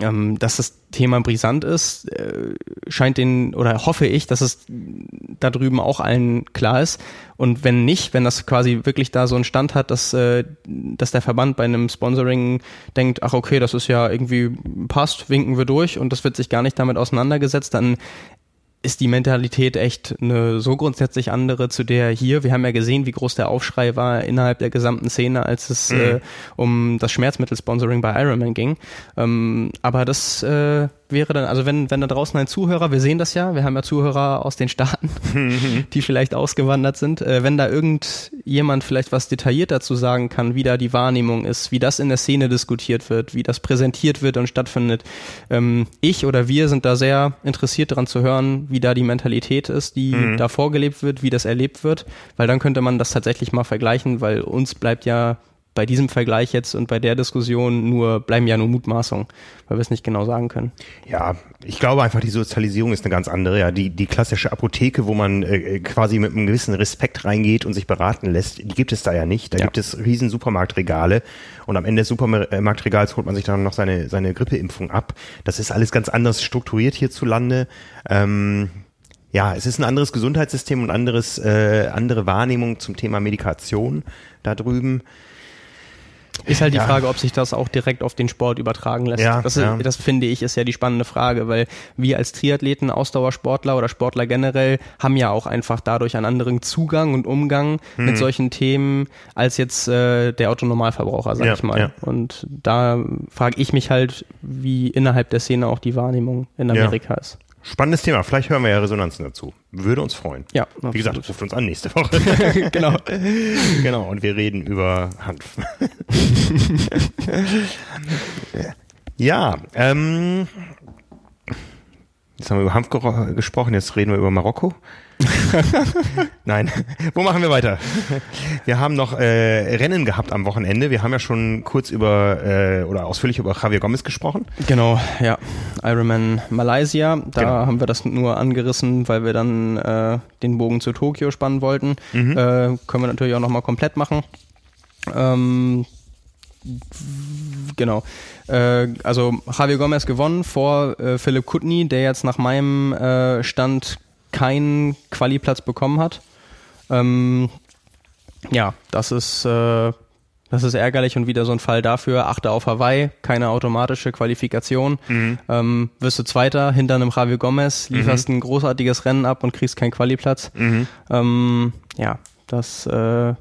[SPEAKER 2] ähm, dass das Thema brisant ist, äh, scheint den, oder hoffe ich, dass es da drüben auch allen klar ist. Und wenn nicht, wenn das quasi wirklich da so einen Stand hat, dass, äh, dass der Verband bei einem Sponsoring denkt, ach okay, das ist ja irgendwie passt, winken wir durch und das wird sich gar nicht damit auseinandergesetzt, dann ist die Mentalität echt eine so grundsätzlich andere zu der hier. Wir haben ja gesehen, wie groß der Aufschrei war innerhalb der gesamten Szene, als es mhm. äh, um das Schmerzmittelsponsoring bei Ironman ging. Ähm, aber das äh, wäre dann, also wenn, wenn da draußen ein Zuhörer, wir sehen das ja, wir haben ja Zuhörer aus den Staaten, die vielleicht ausgewandert sind, äh, wenn da irgendjemand vielleicht was detailliert dazu sagen kann, wie da die Wahrnehmung ist, wie das in der Szene diskutiert wird, wie das präsentiert wird und stattfindet. Ähm, ich oder wir sind da sehr interessiert daran zu hören, wie da die Mentalität ist, die mhm. da vorgelebt wird, wie das erlebt wird, weil dann könnte man das tatsächlich mal vergleichen, weil uns bleibt ja bei diesem Vergleich jetzt und bei der Diskussion nur bleiben ja nur Mutmaßungen, weil wir es nicht genau sagen können.
[SPEAKER 1] Ja, ich glaube einfach, die Sozialisierung ist eine ganz andere. Ja, die, die klassische Apotheke, wo man äh, quasi mit einem gewissen Respekt reingeht und sich beraten lässt, die gibt es da ja nicht. Da ja. gibt es riesen Supermarktregale und am Ende des Supermarktregals holt man sich dann noch seine, seine Grippeimpfung ab. Das ist alles ganz anders strukturiert hierzulande. Ähm, ja, es ist ein anderes Gesundheitssystem und anderes, äh, andere Wahrnehmung zum Thema Medikation da drüben.
[SPEAKER 2] Ist halt die ja. Frage, ob sich das auch direkt auf den Sport übertragen lässt. Ja, das, ja. das finde ich ist ja die spannende Frage, weil wir als Triathleten, Ausdauersportler oder Sportler generell haben ja auch einfach dadurch einen anderen Zugang und Umgang hm. mit solchen Themen als jetzt äh, der Autonormalverbraucher, sag ich mal. Und da frage ich mich halt, wie innerhalb der Szene auch die Wahrnehmung in Amerika ist.
[SPEAKER 1] Spannendes Thema. Vielleicht hören wir ja Resonanzen dazu. Würde uns freuen.
[SPEAKER 2] Ja.
[SPEAKER 1] Absolut. Wie gesagt, ruft uns an nächste Woche. genau. genau. Und wir reden über Hanf. ja. Ähm, jetzt haben wir über Hanf gesprochen. Jetzt reden wir über Marokko. Nein, wo machen wir weiter? Wir haben noch äh, Rennen gehabt am Wochenende. Wir haben ja schon kurz über äh, oder ausführlich über Javier Gomez gesprochen.
[SPEAKER 2] Genau, ja. Ironman Malaysia. Da genau. haben wir das nur angerissen, weil wir dann äh, den Bogen zu Tokio spannen wollten. Mhm. Äh, können wir natürlich auch nochmal komplett machen. Ähm, genau. Äh, also Javier Gomez gewonnen vor äh, Philipp Kutny, der jetzt nach meinem äh, Stand keinen Quali-Platz bekommen hat. Ähm, ja, das ist, äh, das ist ärgerlich und wieder so ein Fall dafür. Achte auf Hawaii, keine automatische Qualifikation. Mhm. Ähm, wirst du Zweiter hinter einem Javier Gomez, lieferst mhm. ein großartiges Rennen ab und kriegst keinen Quali-Platz. Mhm. Ähm, ja, das äh,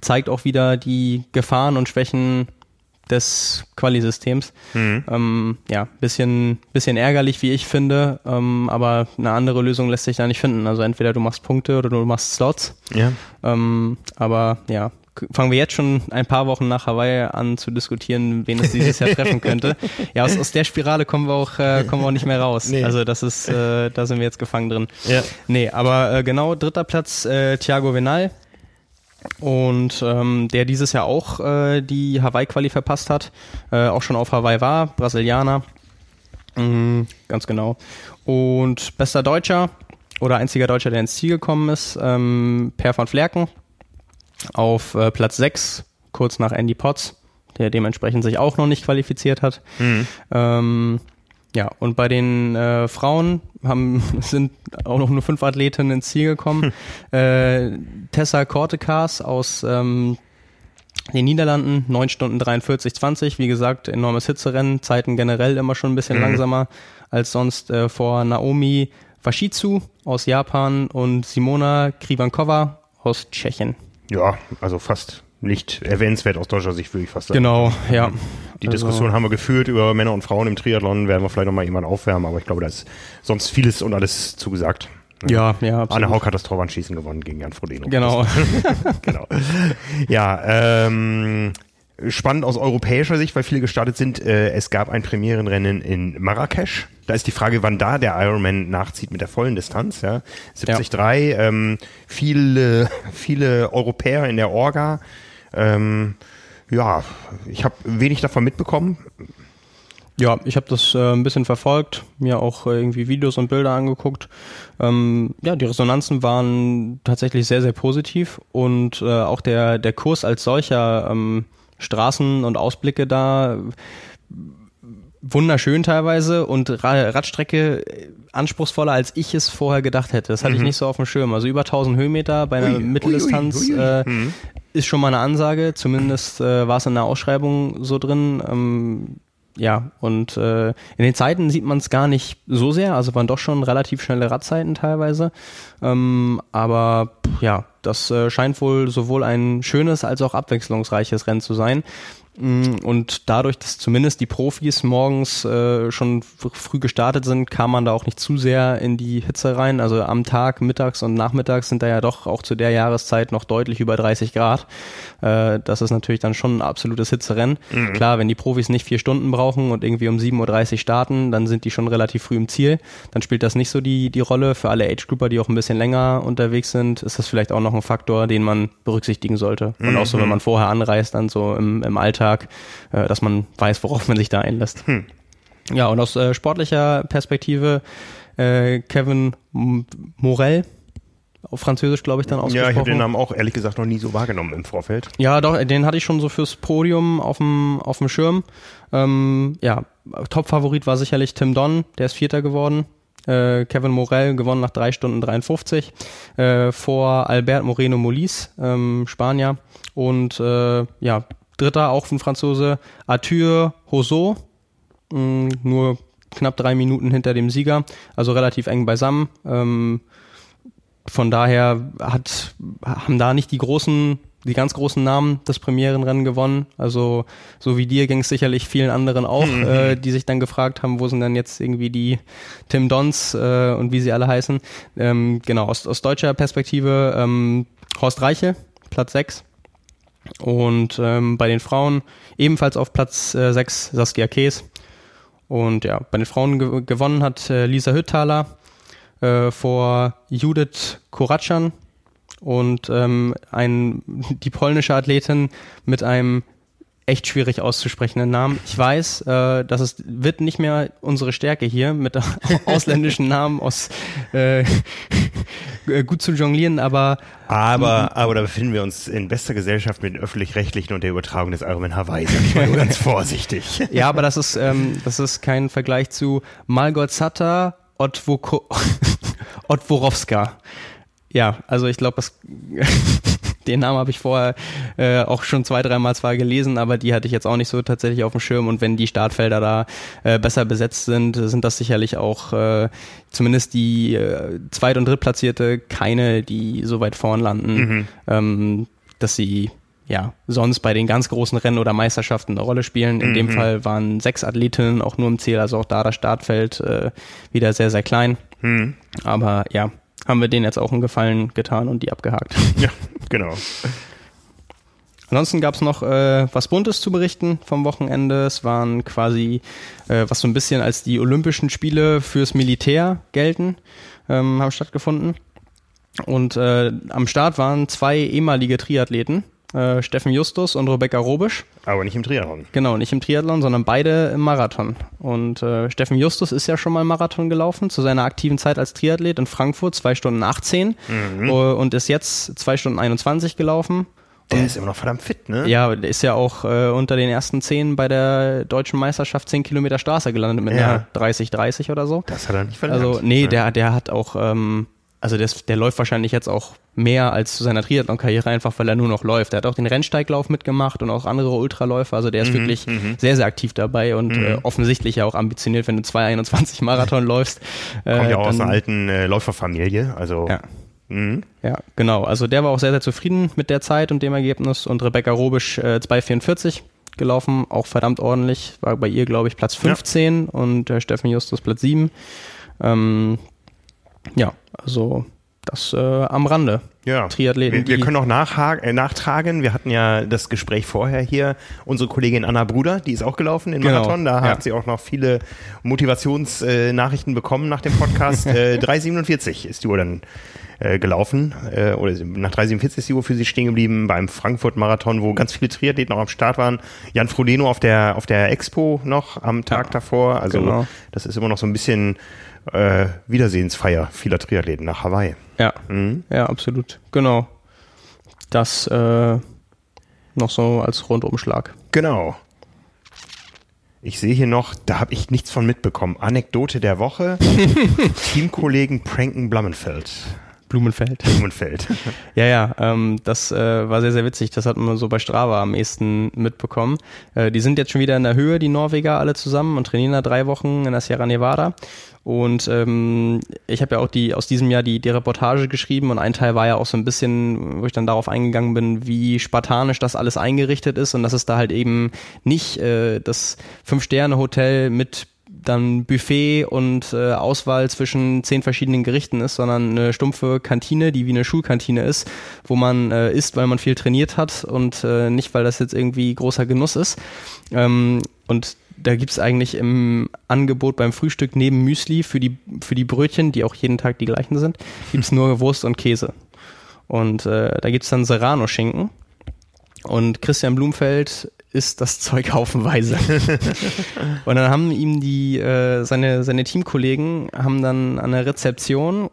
[SPEAKER 2] zeigt auch wieder die Gefahren und Schwächen des Quali-Systems. Mhm. Ähm, ja, bisschen, bisschen ärgerlich, wie ich finde, ähm, aber eine andere Lösung lässt sich da nicht finden. Also entweder du machst Punkte oder du machst Slots. Ja. Ähm, aber ja, fangen wir jetzt schon ein paar Wochen nach Hawaii an zu diskutieren, wen es dieses Jahr treffen könnte. Ja, aus, aus der Spirale kommen wir auch, äh, kommen wir auch nicht mehr raus. Nee. Also das ist, äh, da sind wir jetzt gefangen drin. Ja. Nee, aber äh, genau, dritter Platz, äh, Thiago Venal und ähm, der dieses Jahr auch äh, die Hawaii-Quali verpasst hat, äh, auch schon auf Hawaii war, Brasilianer. Mhm, ganz genau. Und bester Deutscher oder einziger Deutscher, der ins Ziel gekommen ist, ähm, Per von Flerken auf äh, Platz 6, kurz nach Andy Potts, der dementsprechend sich auch noch nicht qualifiziert hat. Mhm. Ähm, ja, und bei den äh, Frauen haben, sind auch noch nur fünf Athletinnen ins Ziel gekommen. Hm. Äh, Tessa Kortekas aus ähm, den Niederlanden, 9 Stunden 43, 20. Wie gesagt, enormes Hitzerennen, Zeiten generell immer schon ein bisschen mhm. langsamer als sonst äh, vor Naomi Washizu aus Japan und Simona Krivankova aus Tschechien.
[SPEAKER 1] Ja, also fast nicht erwähnenswert aus deutscher Sicht, würde ich fast sagen.
[SPEAKER 2] Genau, ja.
[SPEAKER 1] Die also. Diskussion haben wir geführt über Männer und Frauen im Triathlon, werden wir vielleicht nochmal jemand aufwärmen, aber ich glaube, da ist sonst vieles und alles zugesagt.
[SPEAKER 2] Ja, ja,
[SPEAKER 1] absolut. Anne Haug hat das Torwandschießen gewonnen gegen Jan Frodeno.
[SPEAKER 2] Genau.
[SPEAKER 1] genau. Ja, ähm, spannend aus europäischer Sicht, weil viele gestartet sind. Äh, es gab ein Premierenrennen in Marrakesch. Da ist die Frage, wann da der Ironman nachzieht mit der vollen Distanz. Ja, 73. Ja. Ähm, viele, viele Europäer in der Orga. Ähm, ja, ich habe wenig davon mitbekommen.
[SPEAKER 2] Ja, ich habe das äh, ein bisschen verfolgt, mir auch äh, irgendwie Videos und Bilder angeguckt. Ähm, ja, die Resonanzen waren tatsächlich sehr, sehr positiv und äh, auch der, der Kurs als solcher, ähm, Straßen und Ausblicke da, wunderschön teilweise und Radstrecke äh, anspruchsvoller, als ich es vorher gedacht hätte. Das hatte mhm. ich nicht so auf dem Schirm. Also über 1000 Höhenmeter bei einer ui, Mitteldistanz ui, ui, äh, mhm ist schon mal eine Ansage, zumindest äh, war es in der Ausschreibung so drin. Ähm, ja, und äh, in den Zeiten sieht man es gar nicht so sehr, also waren doch schon relativ schnelle Radzeiten teilweise. Ähm, aber ja, das äh, scheint wohl sowohl ein schönes als auch abwechslungsreiches Rennen zu sein. Mm, und dadurch, dass zumindest die Profis morgens äh, schon früh gestartet sind, kam man da auch nicht zu sehr in die Hitze rein. Also am Tag, mittags und nachmittags sind da ja doch auch zu der Jahreszeit noch deutlich über 30 Grad. Äh, das ist natürlich dann schon ein absolutes Hitzerennen. Mhm. Klar, wenn die Profis nicht vier Stunden brauchen und irgendwie um 7.30 Uhr starten, dann sind die schon relativ früh im Ziel. Dann spielt das nicht so die, die Rolle. Für alle Age-Grouper, die auch ein bisschen länger unterwegs sind, ist das vielleicht auch noch ein Faktor, den man berücksichtigen sollte. Und auch so, wenn mhm. man vorher anreist, dann so im, im Alltag Alltag, äh, dass man weiß, worauf man sich da einlässt. Hm. Ja, und aus äh, sportlicher Perspektive äh, Kevin Morel, auf Französisch, glaube ich, dann ausgesprochen.
[SPEAKER 1] Ja, ich habe den Namen auch ehrlich gesagt noch nie so wahrgenommen im Vorfeld.
[SPEAKER 2] Ja, doch, den hatte ich schon so fürs Podium auf dem, auf dem Schirm. Ähm, ja, Top-Favorit war sicherlich Tim Don, der ist Vierter geworden. Äh, Kevin Morel gewonnen nach drei Stunden 53 äh, vor Albert Moreno Molis, ähm, Spanier. Und äh, ja, Dritter auch ein Franzose, Arthur Hoseau, mm, nur knapp drei Minuten hinter dem Sieger, also relativ eng beisammen. Ähm, von daher hat, haben da nicht die großen, die ganz großen Namen das Premierenrennen gewonnen. Also so wie dir ging es sicherlich vielen anderen auch, mhm. äh, die sich dann gefragt haben, wo sind denn jetzt irgendwie die Tim Dons äh, und wie sie alle heißen. Ähm, genau, aus, aus deutscher Perspektive ähm, Horst Reiche, Platz 6 und ähm, bei den Frauen ebenfalls auf Platz äh, 6 Saskia Kees. Und ja, bei den Frauen ge gewonnen hat äh, Lisa Hüttaler äh, vor Judith Koratschan und ähm, ein, die polnische Athletin mit einem echt schwierig auszusprechenden Namen. Ich weiß, äh, dass es wird nicht mehr unsere Stärke hier mit ausländischen Namen aus äh, gut zu jonglieren, aber
[SPEAKER 1] aber aber da befinden wir uns in bester Gesellschaft mit den öffentlich-rechtlichen und der Übertragung des Ironman Hawaii. Sag ich mal nur ganz vorsichtig.
[SPEAKER 2] ja, aber das ist ähm, das ist kein Vergleich zu Malgot Sata Otworowska. Ja, also ich glaube, das den Namen habe ich vorher äh, auch schon zwei, dreimal zwar gelesen, aber die hatte ich jetzt auch nicht so tatsächlich auf dem Schirm. Und wenn die Startfelder da äh, besser besetzt sind, sind das sicherlich auch äh, zumindest die äh, Zweit- und Drittplatzierte keine, die so weit vorn landen, mhm. ähm, dass sie ja, sonst bei den ganz großen Rennen oder Meisterschaften eine Rolle spielen. In mhm. dem Fall waren sechs Athletinnen auch nur im Ziel, also auch da das Startfeld äh, wieder sehr, sehr klein. Mhm. Aber ja, haben wir denen jetzt auch einen Gefallen getan und die abgehakt.
[SPEAKER 1] Ja, genau.
[SPEAKER 2] Ansonsten gab es noch äh, was Buntes zu berichten vom Wochenende. Es waren quasi, äh, was so ein bisschen als die Olympischen Spiele fürs Militär gelten, ähm, haben stattgefunden. Und äh, am Start waren zwei ehemalige Triathleten, äh, Steffen Justus und Rebecca Robisch.
[SPEAKER 1] Aber nicht im Triathlon.
[SPEAKER 2] Genau, nicht im Triathlon, sondern beide im Marathon. Und äh, Steffen Justus ist ja schon mal Marathon gelaufen, zu seiner aktiven Zeit als Triathlet in Frankfurt, 2 Stunden 18 mhm. uh, und ist jetzt 2 Stunden 21 gelaufen.
[SPEAKER 1] Der und, ist immer noch verdammt fit, ne?
[SPEAKER 2] Ja, der ist ja auch äh, unter den ersten zehn bei der deutschen Meisterschaft 10 Kilometer Straße gelandet mit ja. einer 30-30 oder so.
[SPEAKER 1] Das hat er nicht verlernt.
[SPEAKER 2] Also, nee, der, der hat auch ähm, also der, der läuft wahrscheinlich jetzt auch mehr als zu seiner Triathlon-Karriere, einfach weil er nur noch läuft. Er hat auch den Rennsteiglauf mitgemacht und auch andere Ultraläufe. Also der ist mhm, wirklich mhm. sehr, sehr aktiv dabei und mhm. äh, offensichtlich ja auch ambitioniert, wenn du 2,21 Marathon läufst.
[SPEAKER 1] Äh, Kommt ja auch dann, aus einer alten äh, Läuferfamilie. Also
[SPEAKER 2] ja. Mhm. Ja, genau. Also der war auch sehr, sehr zufrieden mit der Zeit und dem Ergebnis. Und Rebecca Robisch äh, 2,44 gelaufen, auch verdammt ordentlich. War bei ihr, glaube ich, Platz 15 ja. und äh, Steffen Justus Platz 7. Ähm, ja, also das äh, am Rande.
[SPEAKER 1] Ja. Triathleten. Wir, wir können auch äh, nachtragen. Wir hatten ja das Gespräch vorher hier. Unsere Kollegin Anna Bruder, die ist auch gelaufen in genau. Marathon. Da ja. hat sie auch noch viele Motivationsnachrichten äh, bekommen nach dem Podcast. äh, 3,47 ist die Uhr dann äh, gelaufen. Äh, oder nach 3,47 ist die Uhr für sie stehen geblieben beim Frankfurt-Marathon, wo ganz viele Triathleten noch am Start waren. Jan Frodeno auf der, auf der Expo noch am Tag ja. davor. Also genau. das ist immer noch so ein bisschen äh, Wiedersehensfeier vieler Triathleten nach Hawaii.
[SPEAKER 2] Ja, mhm. ja, absolut. Genau. Das äh, noch so als Rundumschlag.
[SPEAKER 1] Genau. Ich sehe hier noch, da habe ich nichts von mitbekommen. Anekdote der Woche. Teamkollegen pranken Blumenfeld.
[SPEAKER 2] Blumenfeld.
[SPEAKER 1] Blumenfeld.
[SPEAKER 2] ja, ja, ähm, das äh, war sehr, sehr witzig. Das hat man so bei Strava am ehesten mitbekommen. Äh, die sind jetzt schon wieder in der Höhe, die Norweger alle zusammen und trainieren da drei Wochen in der Sierra Nevada. Und ähm, ich habe ja auch die aus diesem Jahr die, die Reportage geschrieben und ein Teil war ja auch so ein bisschen, wo ich dann darauf eingegangen bin, wie spartanisch das alles eingerichtet ist und dass es da halt eben nicht äh, das Fünf-Sterne-Hotel mit dann Buffet und äh, Auswahl zwischen zehn verschiedenen Gerichten ist, sondern eine stumpfe Kantine, die wie eine Schulkantine ist, wo man äh, isst, weil man viel trainiert hat und äh, nicht, weil das jetzt irgendwie großer Genuss ist. Ähm, und da gibt's eigentlich im Angebot beim Frühstück neben Müsli für die, für die Brötchen, die auch jeden Tag die gleichen sind, gibt's nur Wurst und Käse. Und äh, da gibt's dann Serrano-Schinken. Und Christian Blumfeld isst das Zeug haufenweise. und dann haben ihm die, äh, seine, seine Teamkollegen haben dann an der Rezeption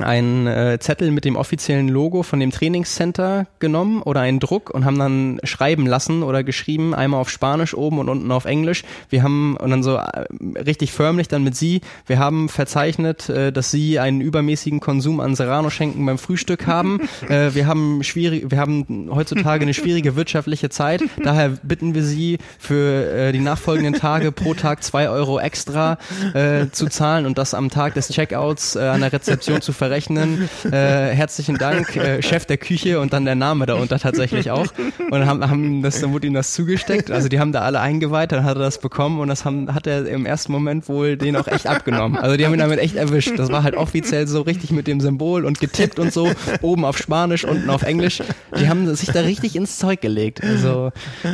[SPEAKER 2] einen äh, Zettel mit dem offiziellen Logo von dem Trainingscenter genommen oder einen Druck und haben dann schreiben lassen oder geschrieben, einmal auf Spanisch oben und unten auf Englisch. Wir haben und dann so äh, richtig förmlich dann mit sie, wir haben verzeichnet, äh, dass sie einen übermäßigen Konsum an Serrano-Schenken beim Frühstück haben. äh, wir haben schwierig, wir haben heutzutage eine schwierige wirtschaftliche Zeit, daher bitten wir sie für äh, die nachfolgenden Tage pro Tag zwei Euro extra äh, zu zahlen und das am Tag des Checkouts äh, an der Rezeption zu verrechnen. Äh, herzlichen Dank, äh, Chef der Küche und dann der Name darunter tatsächlich auch. Und haben, haben das, dann wurde ihm das zugesteckt. Also die haben da alle eingeweiht, dann hat er das bekommen und das haben, hat er im ersten Moment wohl den auch echt abgenommen. Also die haben ihn damit echt erwischt. Das war halt offiziell so richtig mit dem Symbol und getippt und so, oben auf Spanisch, unten auf Englisch. Die haben sich da richtig ins Zeug gelegt. Also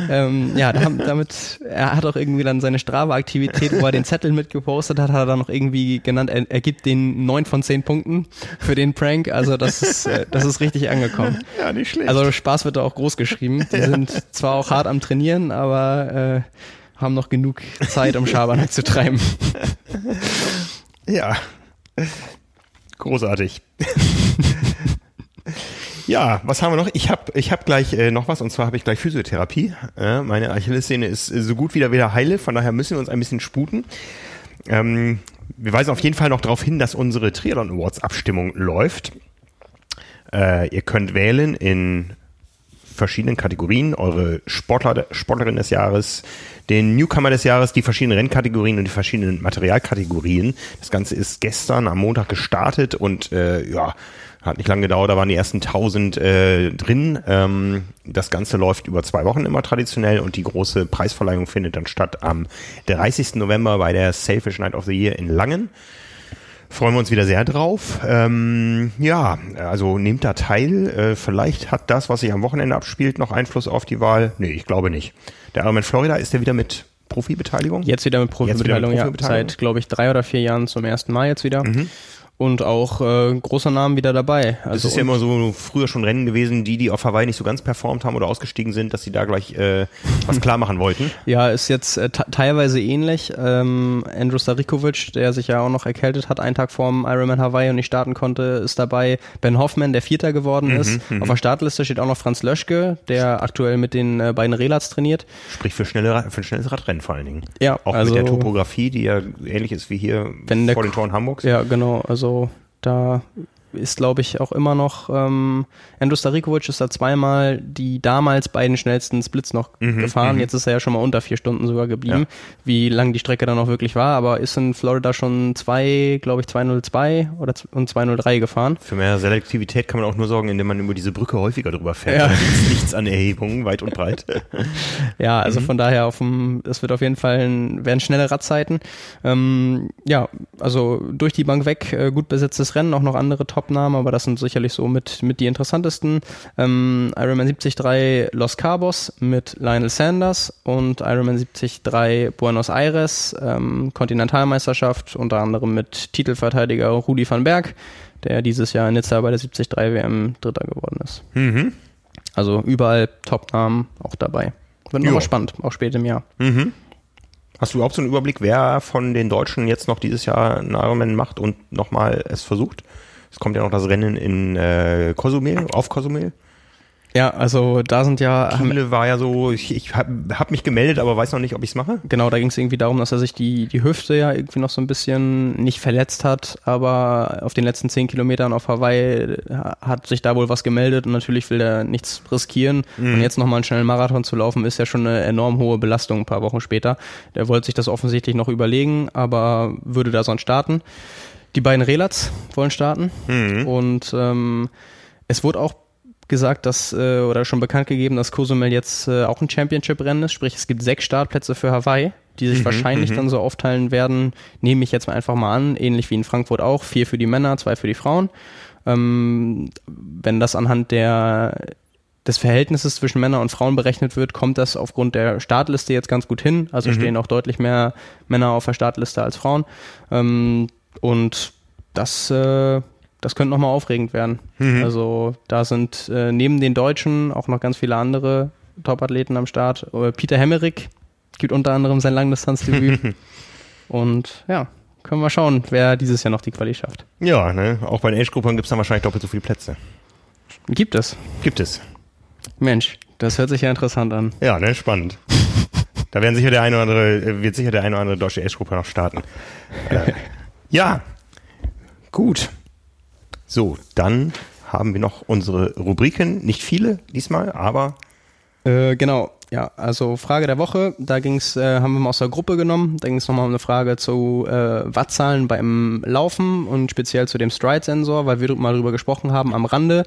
[SPEAKER 2] ähm, ja, damit, er hat auch irgendwie dann seine Strava-Aktivität, wo er den Zettel mitgepostet hat, hat er dann noch irgendwie genannt, er, er gibt den neun von zehn Punkten für den Prank. Also das ist, äh, das ist richtig angekommen.
[SPEAKER 1] Ja, nicht schlecht.
[SPEAKER 2] Also Spaß wird da auch groß geschrieben. Die ja. sind zwar auch hart am Trainieren, aber äh, haben noch genug Zeit, um Schabernack zu treiben.
[SPEAKER 1] Ja. Großartig. Ja, was haben wir noch? Ich habe ich hab gleich äh, noch was und zwar habe ich gleich Physiotherapie. Äh, meine Achillessehne ist so gut wieder wieder heile, von daher müssen wir uns ein bisschen sputen. Ähm, wir weisen auf jeden Fall noch darauf hin, dass unsere Triathlon Awards Abstimmung läuft. Äh, ihr könnt wählen in verschiedenen Kategorien, eure Sportler, Sportlerin des Jahres, den Newcomer des Jahres, die verschiedenen Rennkategorien und die verschiedenen Materialkategorien. Das Ganze ist gestern am Montag gestartet und äh, ja, hat nicht lange gedauert, da waren die ersten 1000 äh, drin. Ähm, das Ganze läuft über zwei Wochen immer traditionell und die große Preisverleihung findet dann statt am 30. November bei der Selfish Night of the Year in Langen. Freuen wir uns wieder sehr drauf. Ähm, ja, also nehmt da teil. Äh, vielleicht hat das, was sich am Wochenende abspielt, noch Einfluss auf die Wahl. Nee, ich glaube nicht. Der Ironman Florida ist der wieder mit Profibeteiligung?
[SPEAKER 2] Jetzt wieder mit Profibeteiligung, ja. Seit, glaube ich, drei oder vier Jahren zum ersten Mal jetzt wieder. Mhm und auch äh, großer Namen wieder dabei.
[SPEAKER 1] Also das ist ja immer so früher schon Rennen gewesen, die, die auf Hawaii nicht so ganz performt haben oder ausgestiegen sind, dass sie da gleich äh, was klar machen wollten.
[SPEAKER 2] Ja, ist jetzt äh, teilweise ähnlich. Ähm, Andrew Starikovic, der sich ja auch noch erkältet hat, einen Tag vorm Ironman Hawaii und nicht starten konnte, ist dabei. Ben Hoffman, der Vierter geworden mhm, ist. Mhm. Auf der Startliste steht auch noch Franz Löschke, der aktuell mit den äh, beiden Relats trainiert.
[SPEAKER 1] Sprich für, schnelle, für ein schnelles Radrennen vor allen Dingen.
[SPEAKER 2] Ja,
[SPEAKER 1] auch also, mit der Topografie, die ja ähnlich ist wie hier vor den Toren Hamburgs.
[SPEAKER 2] Ja, genau. Also da ist, glaube ich, auch immer noch, ähm, Endo Starikovic ist da zweimal die damals beiden schnellsten Splits noch mhm, gefahren. Mhm. Jetzt ist er ja schon mal unter vier Stunden sogar geblieben, ja. wie lang die Strecke dann auch wirklich war, aber ist in Florida schon zwei, glaube ich, 202 oder und 203 gefahren.
[SPEAKER 1] Für mehr Selektivität kann man auch nur sorgen, indem man über diese Brücke häufiger drüber fährt. Ja. Nichts an Erhebungen, weit und breit.
[SPEAKER 2] ja, also mhm. von daher auf dem, es wird auf jeden Fall ein, werden schnelle Radzeiten. Ähm, ja, also durch die Bank weg, äh, gut besetztes Rennen, auch noch andere Top Top-Namen, aber das sind sicherlich so mit, mit die interessantesten. Ähm, Ironman 73 Los Cabos mit Lionel Sanders und Ironman 73 Buenos Aires, ähm, Kontinentalmeisterschaft, unter anderem mit Titelverteidiger Rudi van Berg, der dieses Jahr in Nizza bei der 73 WM Dritter geworden ist. Mhm. Also überall Top-Namen auch dabei. Wird nochmal spannend, auch spät im Jahr. Mhm.
[SPEAKER 1] Hast du überhaupt so einen Überblick, wer von den Deutschen jetzt noch dieses Jahr einen Ironman macht und nochmal es versucht? Es kommt ja noch das Rennen in äh, Cozumel, auf Cozumel.
[SPEAKER 2] Ja, also da sind ja.
[SPEAKER 1] Kiele war ja so, ich, ich habe hab mich gemeldet, aber weiß noch nicht, ob ich es mache.
[SPEAKER 2] Genau, da ging es irgendwie darum, dass er sich die, die Hüfte ja irgendwie noch so ein bisschen nicht verletzt hat, aber auf den letzten zehn Kilometern auf Hawaii hat sich da wohl was gemeldet und natürlich will er nichts riskieren. Mhm. Und jetzt nochmal einen schnellen Marathon zu laufen, ist ja schon eine enorm hohe Belastung ein paar Wochen später. Der wollte sich das offensichtlich noch überlegen, aber würde da sonst starten. Die beiden Relats wollen starten mhm. und ähm, es wurde auch gesagt, dass äh, oder schon bekannt gegeben, dass Cozumel jetzt äh, auch ein Championship-Rennen ist. Sprich, es gibt sechs Startplätze für Hawaii, die sich mhm, wahrscheinlich mhm. dann so aufteilen werden. Nehme ich jetzt mal einfach mal an, ähnlich wie in Frankfurt auch. Vier für die Männer, zwei für die Frauen. Ähm, wenn das anhand der des Verhältnisses zwischen Männern und Frauen berechnet wird, kommt das aufgrund der Startliste jetzt ganz gut hin. Also mhm. stehen auch deutlich mehr Männer auf der Startliste als Frauen. Ähm, und das äh, das könnte nochmal aufregend werden. Mhm. Also da sind äh, neben den Deutschen auch noch ganz viele andere Top-Athleten am Start. Äh, Peter Hemmerich gibt unter anderem sein Langdistanzdebüt. Und ja, können wir schauen, wer dieses Jahr noch die Quali schafft.
[SPEAKER 1] Ja, ne? auch bei den Age-Gruppen gibt es dann wahrscheinlich doppelt so viele Plätze.
[SPEAKER 2] Gibt es.
[SPEAKER 1] Gibt es.
[SPEAKER 2] Mensch, das hört sich ja interessant an.
[SPEAKER 1] Ja, ne, spannend. da werden sicher der eine oder andere, wird sicher der eine oder andere deutsche Age-Gruppe noch starten. äh, ja, gut. So, dann haben wir noch unsere Rubriken. Nicht viele diesmal, aber.
[SPEAKER 2] Äh, genau. Ja, also Frage der Woche, da ging's, äh, haben wir mal aus der Gruppe genommen, da ging es nochmal um eine Frage zu äh, Wattzahlen beim Laufen und speziell zu dem Stride-Sensor, weil wir mal darüber gesprochen haben am Rande,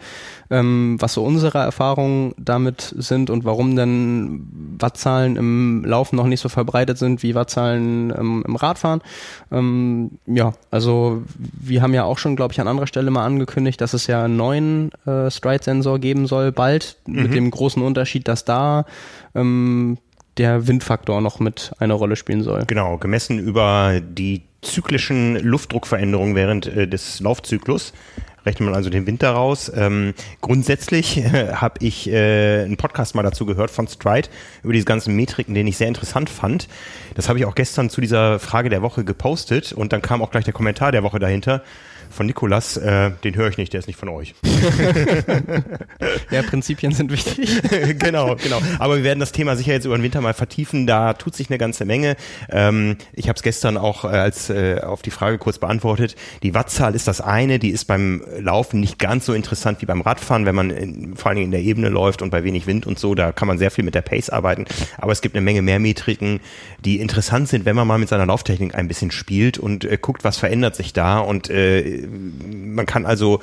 [SPEAKER 2] ähm, was so unsere Erfahrungen damit sind und warum denn Wattzahlen im Laufen noch nicht so verbreitet sind wie Wattzahlen ähm, im Radfahren. Ähm, ja, also wir haben ja auch schon, glaube ich, an anderer Stelle mal angekündigt, dass es ja einen neuen äh, Stride-Sensor geben soll, bald, mhm. mit dem großen Unterschied, dass da ähm, der Windfaktor noch mit eine Rolle spielen soll.
[SPEAKER 1] Genau, gemessen über die zyklischen Luftdruckveränderungen während äh, des Laufzyklus rechnet man also den Wind daraus. Ähm, grundsätzlich äh, habe ich äh, einen Podcast mal dazu gehört von Stride über diese ganzen Metriken, den ich sehr interessant fand. Das habe ich auch gestern zu dieser Frage der Woche gepostet und dann kam auch gleich der Kommentar der Woche dahinter von Nikolas, äh, den höre ich nicht, der ist nicht von euch.
[SPEAKER 2] ja, Prinzipien sind wichtig.
[SPEAKER 1] genau, genau. Aber wir werden das Thema sicher jetzt über den Winter mal vertiefen. Da tut sich eine ganze Menge. Ähm, ich habe es gestern auch äh, als äh, auf die Frage kurz beantwortet. Die Wattzahl ist das eine, die ist beim Laufen nicht ganz so interessant wie beim Radfahren, wenn man in, vor allen Dingen in der Ebene läuft und bei wenig Wind und so. Da kann man sehr viel mit der Pace arbeiten. Aber es gibt eine Menge mehr Metriken, die interessant sind, wenn man mal mit seiner Lauftechnik ein bisschen spielt und äh, guckt, was verändert sich da und äh, man kann also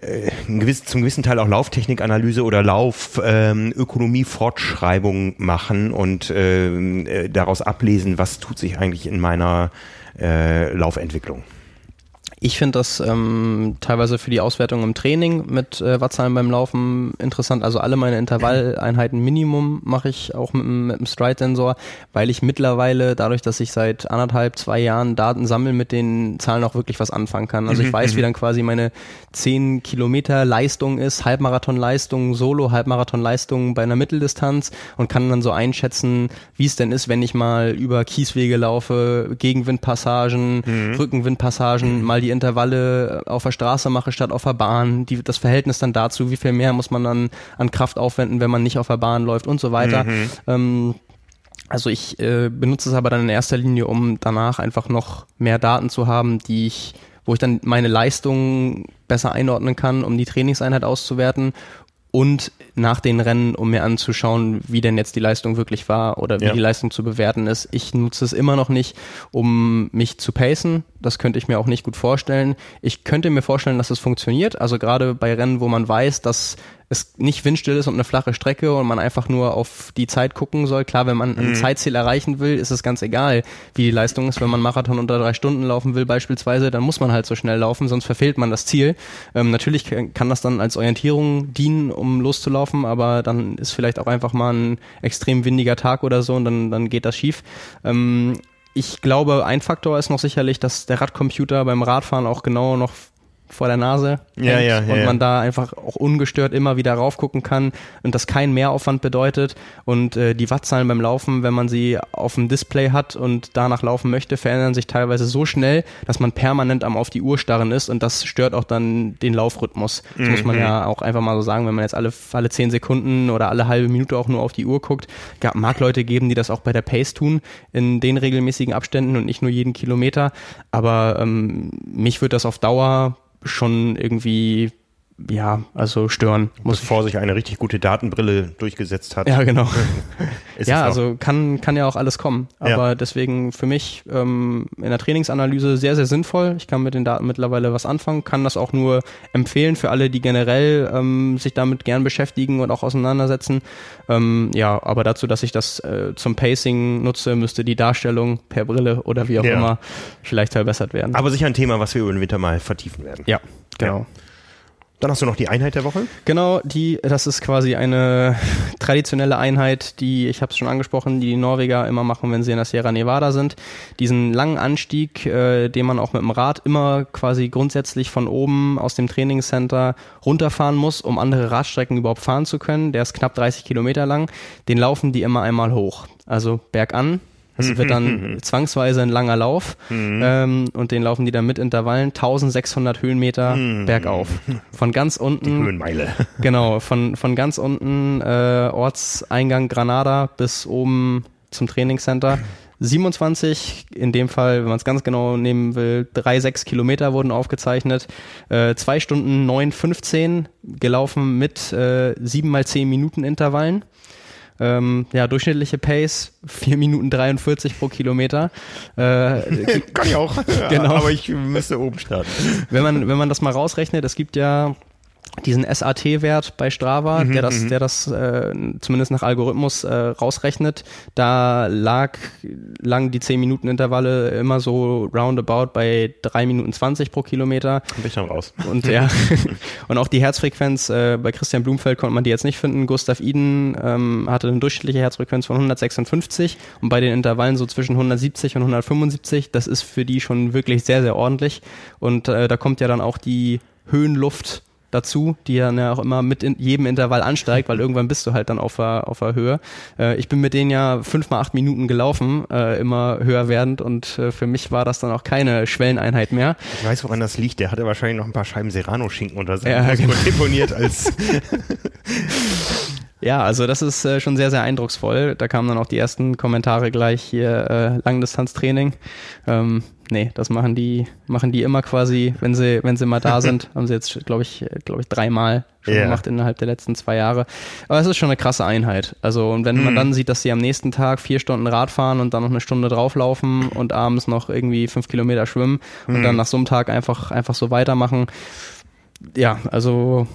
[SPEAKER 1] äh, gewiss, zum gewissen Teil auch Lauftechnikanalyse oder Laufökonomie-Fortschreibung ähm, machen und ähm, äh, daraus ablesen, was tut sich eigentlich in meiner äh, Laufentwicklung.
[SPEAKER 2] Ich finde das ähm, teilweise für die Auswertung im Training mit äh, Wattzahlen beim Laufen interessant. Also alle meine Intervalleinheiten Minimum mache ich auch mit, mit dem Stride-Sensor, weil ich mittlerweile, dadurch, dass ich seit anderthalb, zwei Jahren Daten sammle, mit den Zahlen auch wirklich was anfangen kann. Also ich mhm, weiß, wie mhm. dann quasi meine 10 Kilometer Leistung ist, Halbmarathon-Leistung, Solo, Halbmarathon-Leistung bei einer Mitteldistanz und kann dann so einschätzen, wie es denn ist, wenn ich mal über Kieswege laufe, Gegenwindpassagen, mhm. Rückenwindpassagen, mal die Intervalle auf der Straße mache statt auf der Bahn, die, das Verhältnis dann dazu, wie viel mehr muss man dann an Kraft aufwenden, wenn man nicht auf der Bahn läuft und so weiter. Mhm. Ähm, also ich äh, benutze es aber dann in erster Linie, um danach einfach noch mehr Daten zu haben, die ich, wo ich dann meine Leistungen besser einordnen kann, um die Trainingseinheit auszuwerten und nach den Rennen, um mir anzuschauen, wie denn jetzt die Leistung wirklich war oder wie ja. die Leistung zu bewerten ist. Ich nutze es immer noch nicht, um mich zu pacen. Das könnte ich mir auch nicht gut vorstellen. Ich könnte mir vorstellen, dass es funktioniert. Also gerade bei Rennen, wo man weiß, dass es nicht windstill ist und eine flache Strecke und man einfach nur auf die Zeit gucken soll. Klar, wenn man ein mhm. Zeitziel erreichen will, ist es ganz egal, wie die Leistung ist. Wenn man Marathon unter drei Stunden laufen will beispielsweise, dann muss man halt so schnell laufen, sonst verfehlt man das Ziel. Ähm, natürlich kann das dann als Orientierung dienen, um loszulaufen, aber dann ist vielleicht auch einfach mal ein extrem windiger Tag oder so und dann, dann geht das schief. Ähm, ich glaube, ein Faktor ist noch sicherlich, dass der Radcomputer beim Radfahren auch genau noch vor der Nase
[SPEAKER 1] ja, ja, ja,
[SPEAKER 2] und man da einfach auch ungestört immer wieder raufgucken kann und das kein Mehraufwand bedeutet und äh, die Wattzahlen beim Laufen, wenn man sie auf dem Display hat und danach laufen möchte, verändern sich teilweise so schnell, dass man permanent am auf die Uhr starren ist und das stört auch dann den Laufrhythmus. Das mhm. muss man mhm. ja auch einfach mal so sagen, wenn man jetzt alle, alle zehn Sekunden oder alle halbe Minute auch nur auf die Uhr guckt. Gab, mag Leute geben, die das auch bei der Pace tun, in den regelmäßigen Abständen und nicht nur jeden Kilometer, aber ähm, mich wird das auf Dauer schon irgendwie ja, also stören.
[SPEAKER 1] Muss Bevor sich eine richtig gute Datenbrille durchgesetzt hat.
[SPEAKER 2] Ja, genau. ja, also kann, kann ja auch alles kommen. Aber ja. deswegen für mich ähm, in der Trainingsanalyse sehr, sehr sinnvoll. Ich kann mit den Daten mittlerweile was anfangen, kann das auch nur empfehlen für alle, die generell ähm, sich damit gern beschäftigen und auch auseinandersetzen. Ähm, ja, aber dazu, dass ich das äh, zum Pacing nutze, müsste die Darstellung per Brille oder wie auch ja. immer vielleicht verbessert werden.
[SPEAKER 1] Aber sicher ein Thema, was wir über den Winter mal vertiefen werden.
[SPEAKER 2] Ja, genau. Ja.
[SPEAKER 1] Dann hast du noch die Einheit der Woche.
[SPEAKER 2] Genau, die, das ist quasi eine traditionelle Einheit, die, ich habe es schon angesprochen, die, die Norweger immer machen, wenn sie in der Sierra Nevada sind. Diesen langen Anstieg, äh, den man auch mit dem Rad immer quasi grundsätzlich von oben aus dem Trainingscenter runterfahren muss, um andere Radstrecken überhaupt fahren zu können. Der ist knapp 30 Kilometer lang. Den laufen die immer einmal hoch. Also bergan, es wird dann zwangsweise ein langer Lauf mhm. ähm, und den laufen die dann mit Intervallen 1600 Höhenmeter mhm. bergauf. Von ganz unten. Die
[SPEAKER 1] Höhenmeile.
[SPEAKER 2] Genau, von, von ganz unten äh, Ortseingang Granada bis oben zum Trainingscenter. 27, in dem Fall, wenn man es ganz genau nehmen will, 3,6 Kilometer wurden aufgezeichnet. Äh, 2 Stunden 9,15 gelaufen mit äh, 7 mal 10 Minuten Intervallen. Ähm, ja, durchschnittliche Pace 4 Minuten 43 pro Kilometer.
[SPEAKER 1] Äh, Kann ich auch. genau. Aber ich müsste oben starten.
[SPEAKER 2] Wenn man, wenn man das mal rausrechnet, es gibt ja diesen SAT-Wert bei Strava, mhm, der das, mhm. der das äh, zumindest nach Algorithmus äh, rausrechnet, da lag lang die 10 Minuten Intervalle immer so roundabout bei 3 Minuten 20 pro Kilometer.
[SPEAKER 1] Bin ich dann raus.
[SPEAKER 2] Und ja, und auch die Herzfrequenz, äh, bei Christian Blumfeld konnte man die jetzt nicht finden. Gustav Iden ähm, hatte eine durchschnittliche Herzfrequenz von 156 und bei den Intervallen so zwischen 170 und 175. Das ist für die schon wirklich sehr, sehr ordentlich. Und äh, da kommt ja dann auch die Höhenluft dazu, die dann ja auch immer mit in jedem Intervall ansteigt, weil irgendwann bist du halt dann auf der, auf der Höhe. Äh, ich bin mit denen ja fünf mal acht Minuten gelaufen, äh, immer höher werdend und äh, für mich war das dann auch keine Schwelleneinheit mehr.
[SPEAKER 1] Ich weiß, woran das liegt. Der hatte wahrscheinlich noch ein paar Scheiben Serrano-Schinken unter seinem ja, genau. deponiert als
[SPEAKER 2] Ja, also das ist äh, schon sehr, sehr eindrucksvoll. Da kamen dann auch die ersten Kommentare gleich hier, äh, Langdistanztraining. Ähm, nee, das machen die, machen die immer quasi, wenn sie, wenn sie mal da sind, haben sie jetzt, glaube ich, glaube ich, dreimal schon yeah. gemacht innerhalb der letzten zwei Jahre. Aber es ist schon eine krasse Einheit. Also, und wenn mm. man mhm. dann sieht, dass sie am nächsten Tag vier Stunden Rad fahren und dann noch eine Stunde drauflaufen und abends noch irgendwie fünf Kilometer schwimmen mm. und dann mhm. nach so einem Tag einfach, einfach so weitermachen. Ja, also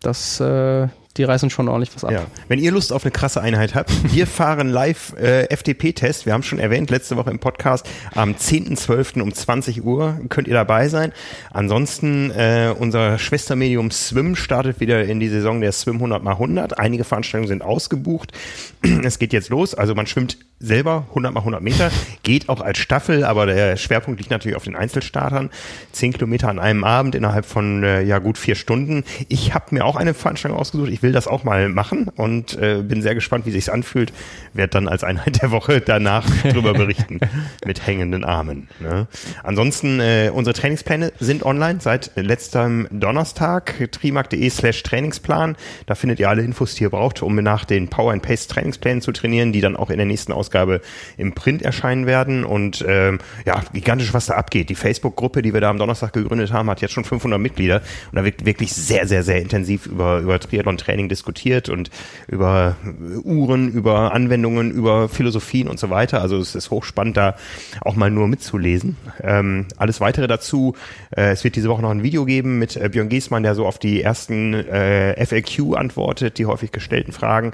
[SPEAKER 2] das, äh, die reißen schon ordentlich was ab. Ja.
[SPEAKER 1] Wenn ihr Lust auf eine krasse Einheit habt, wir fahren live äh, FTP-Test. Wir haben schon erwähnt, letzte Woche im Podcast, am 10.12. um 20 Uhr könnt ihr dabei sein. Ansonsten, äh, unser Schwestermedium Swim startet wieder in die Saison der Swim 100 x 100. Einige Veranstaltungen sind ausgebucht. es geht jetzt los. Also man schwimmt selber 100 mal 100 Meter, geht auch als Staffel, aber der Schwerpunkt liegt natürlich auf den Einzelstartern. 10 Kilometer an einem Abend innerhalb von äh, ja gut vier Stunden. Ich habe mir auch eine Veranstaltung ausgesucht. Ich will das auch mal machen und äh, bin sehr gespannt, wie sich's anfühlt. Werde dann als Einheit der Woche danach drüber berichten mit hängenden Armen. Ne? Ansonsten äh, unsere Trainingspläne sind online seit letztem Donnerstag. trimark.de slash Trainingsplan. Da findet ihr alle Infos, die ihr braucht, um nach den Power and Pace Trainingsplänen zu trainieren, die dann auch in der nächsten Ausgabe im Print erscheinen werden. Und ähm, ja, gigantisch, was da abgeht. Die Facebook-Gruppe, die wir da am Donnerstag gegründet haben, hat jetzt schon 500 Mitglieder. Und da wird wirklich sehr, sehr, sehr intensiv über, über Triathlon-Training diskutiert und über Uhren, über Anwendungen, über Philosophien und so weiter. Also es ist hochspannend, da auch mal nur mitzulesen. Ähm, alles weitere dazu. Äh, es wird diese Woche noch ein Video geben mit äh, Björn Giesmann, der so auf die ersten äh, FAQ antwortet, die häufig gestellten Fragen,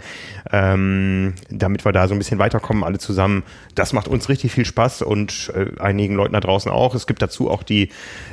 [SPEAKER 1] ähm, damit wir da so ein bisschen weiterkommen alle zusammen. Das macht uns richtig viel Spaß und äh, einigen Leuten da draußen auch. Es gibt dazu auch die,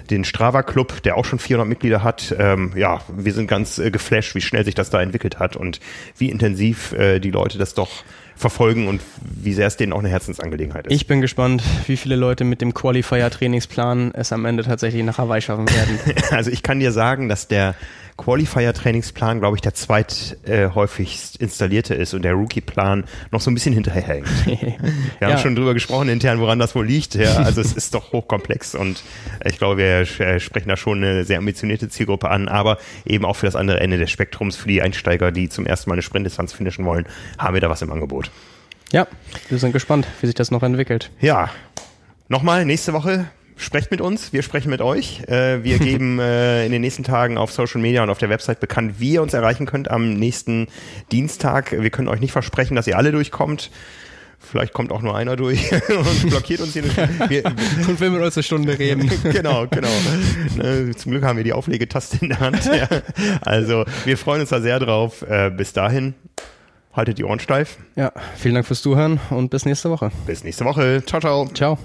[SPEAKER 1] den Strava Club, der auch schon 400 Mitglieder hat. Ähm, ja, wir sind ganz äh, geflasht, wie schnell sich das da entwickelt hat und wie intensiv äh, die Leute das doch verfolgen und wie sehr es denen auch eine Herzensangelegenheit ist.
[SPEAKER 2] Ich bin gespannt, wie viele Leute mit dem Qualifier-Trainingsplan es am Ende tatsächlich nach Hawaii schaffen werden.
[SPEAKER 1] also ich kann dir sagen, dass der Qualifier-Trainingsplan, glaube ich, der zweithäufigst äh, installierte ist und der Rookie-Plan noch so ein bisschen hinterherhängt. Wir ja. haben schon drüber gesprochen intern, woran das wohl liegt. Ja, also es ist doch hochkomplex und ich glaube, wir äh, sprechen da schon eine sehr ambitionierte Zielgruppe an, aber eben auch für das andere Ende des Spektrums, für die Einsteiger, die zum ersten Mal eine Sprintdistanz finishen wollen, haben wir da was im Angebot.
[SPEAKER 2] Ja, wir sind gespannt, wie sich das noch entwickelt.
[SPEAKER 1] Ja, nochmal nächste Woche sprecht mit uns, wir sprechen mit euch. Äh, wir geben äh, in den nächsten Tagen auf Social Media und auf der Website bekannt, wie ihr uns erreichen könnt am nächsten Dienstag. Wir können euch nicht versprechen, dass ihr alle durchkommt. Vielleicht kommt auch nur einer durch und blockiert uns hier.
[SPEAKER 2] Wir, und will mit uns eine Stunde reden.
[SPEAKER 1] genau, genau. Ne, zum Glück haben wir die Auflegetaste in der Hand. Ja. Also wir freuen uns da sehr drauf. Äh, bis dahin, haltet die Ohren steif.
[SPEAKER 2] Ja, vielen Dank fürs Zuhören und bis nächste Woche.
[SPEAKER 1] Bis nächste Woche. Ciao, ciao.
[SPEAKER 2] Ciao.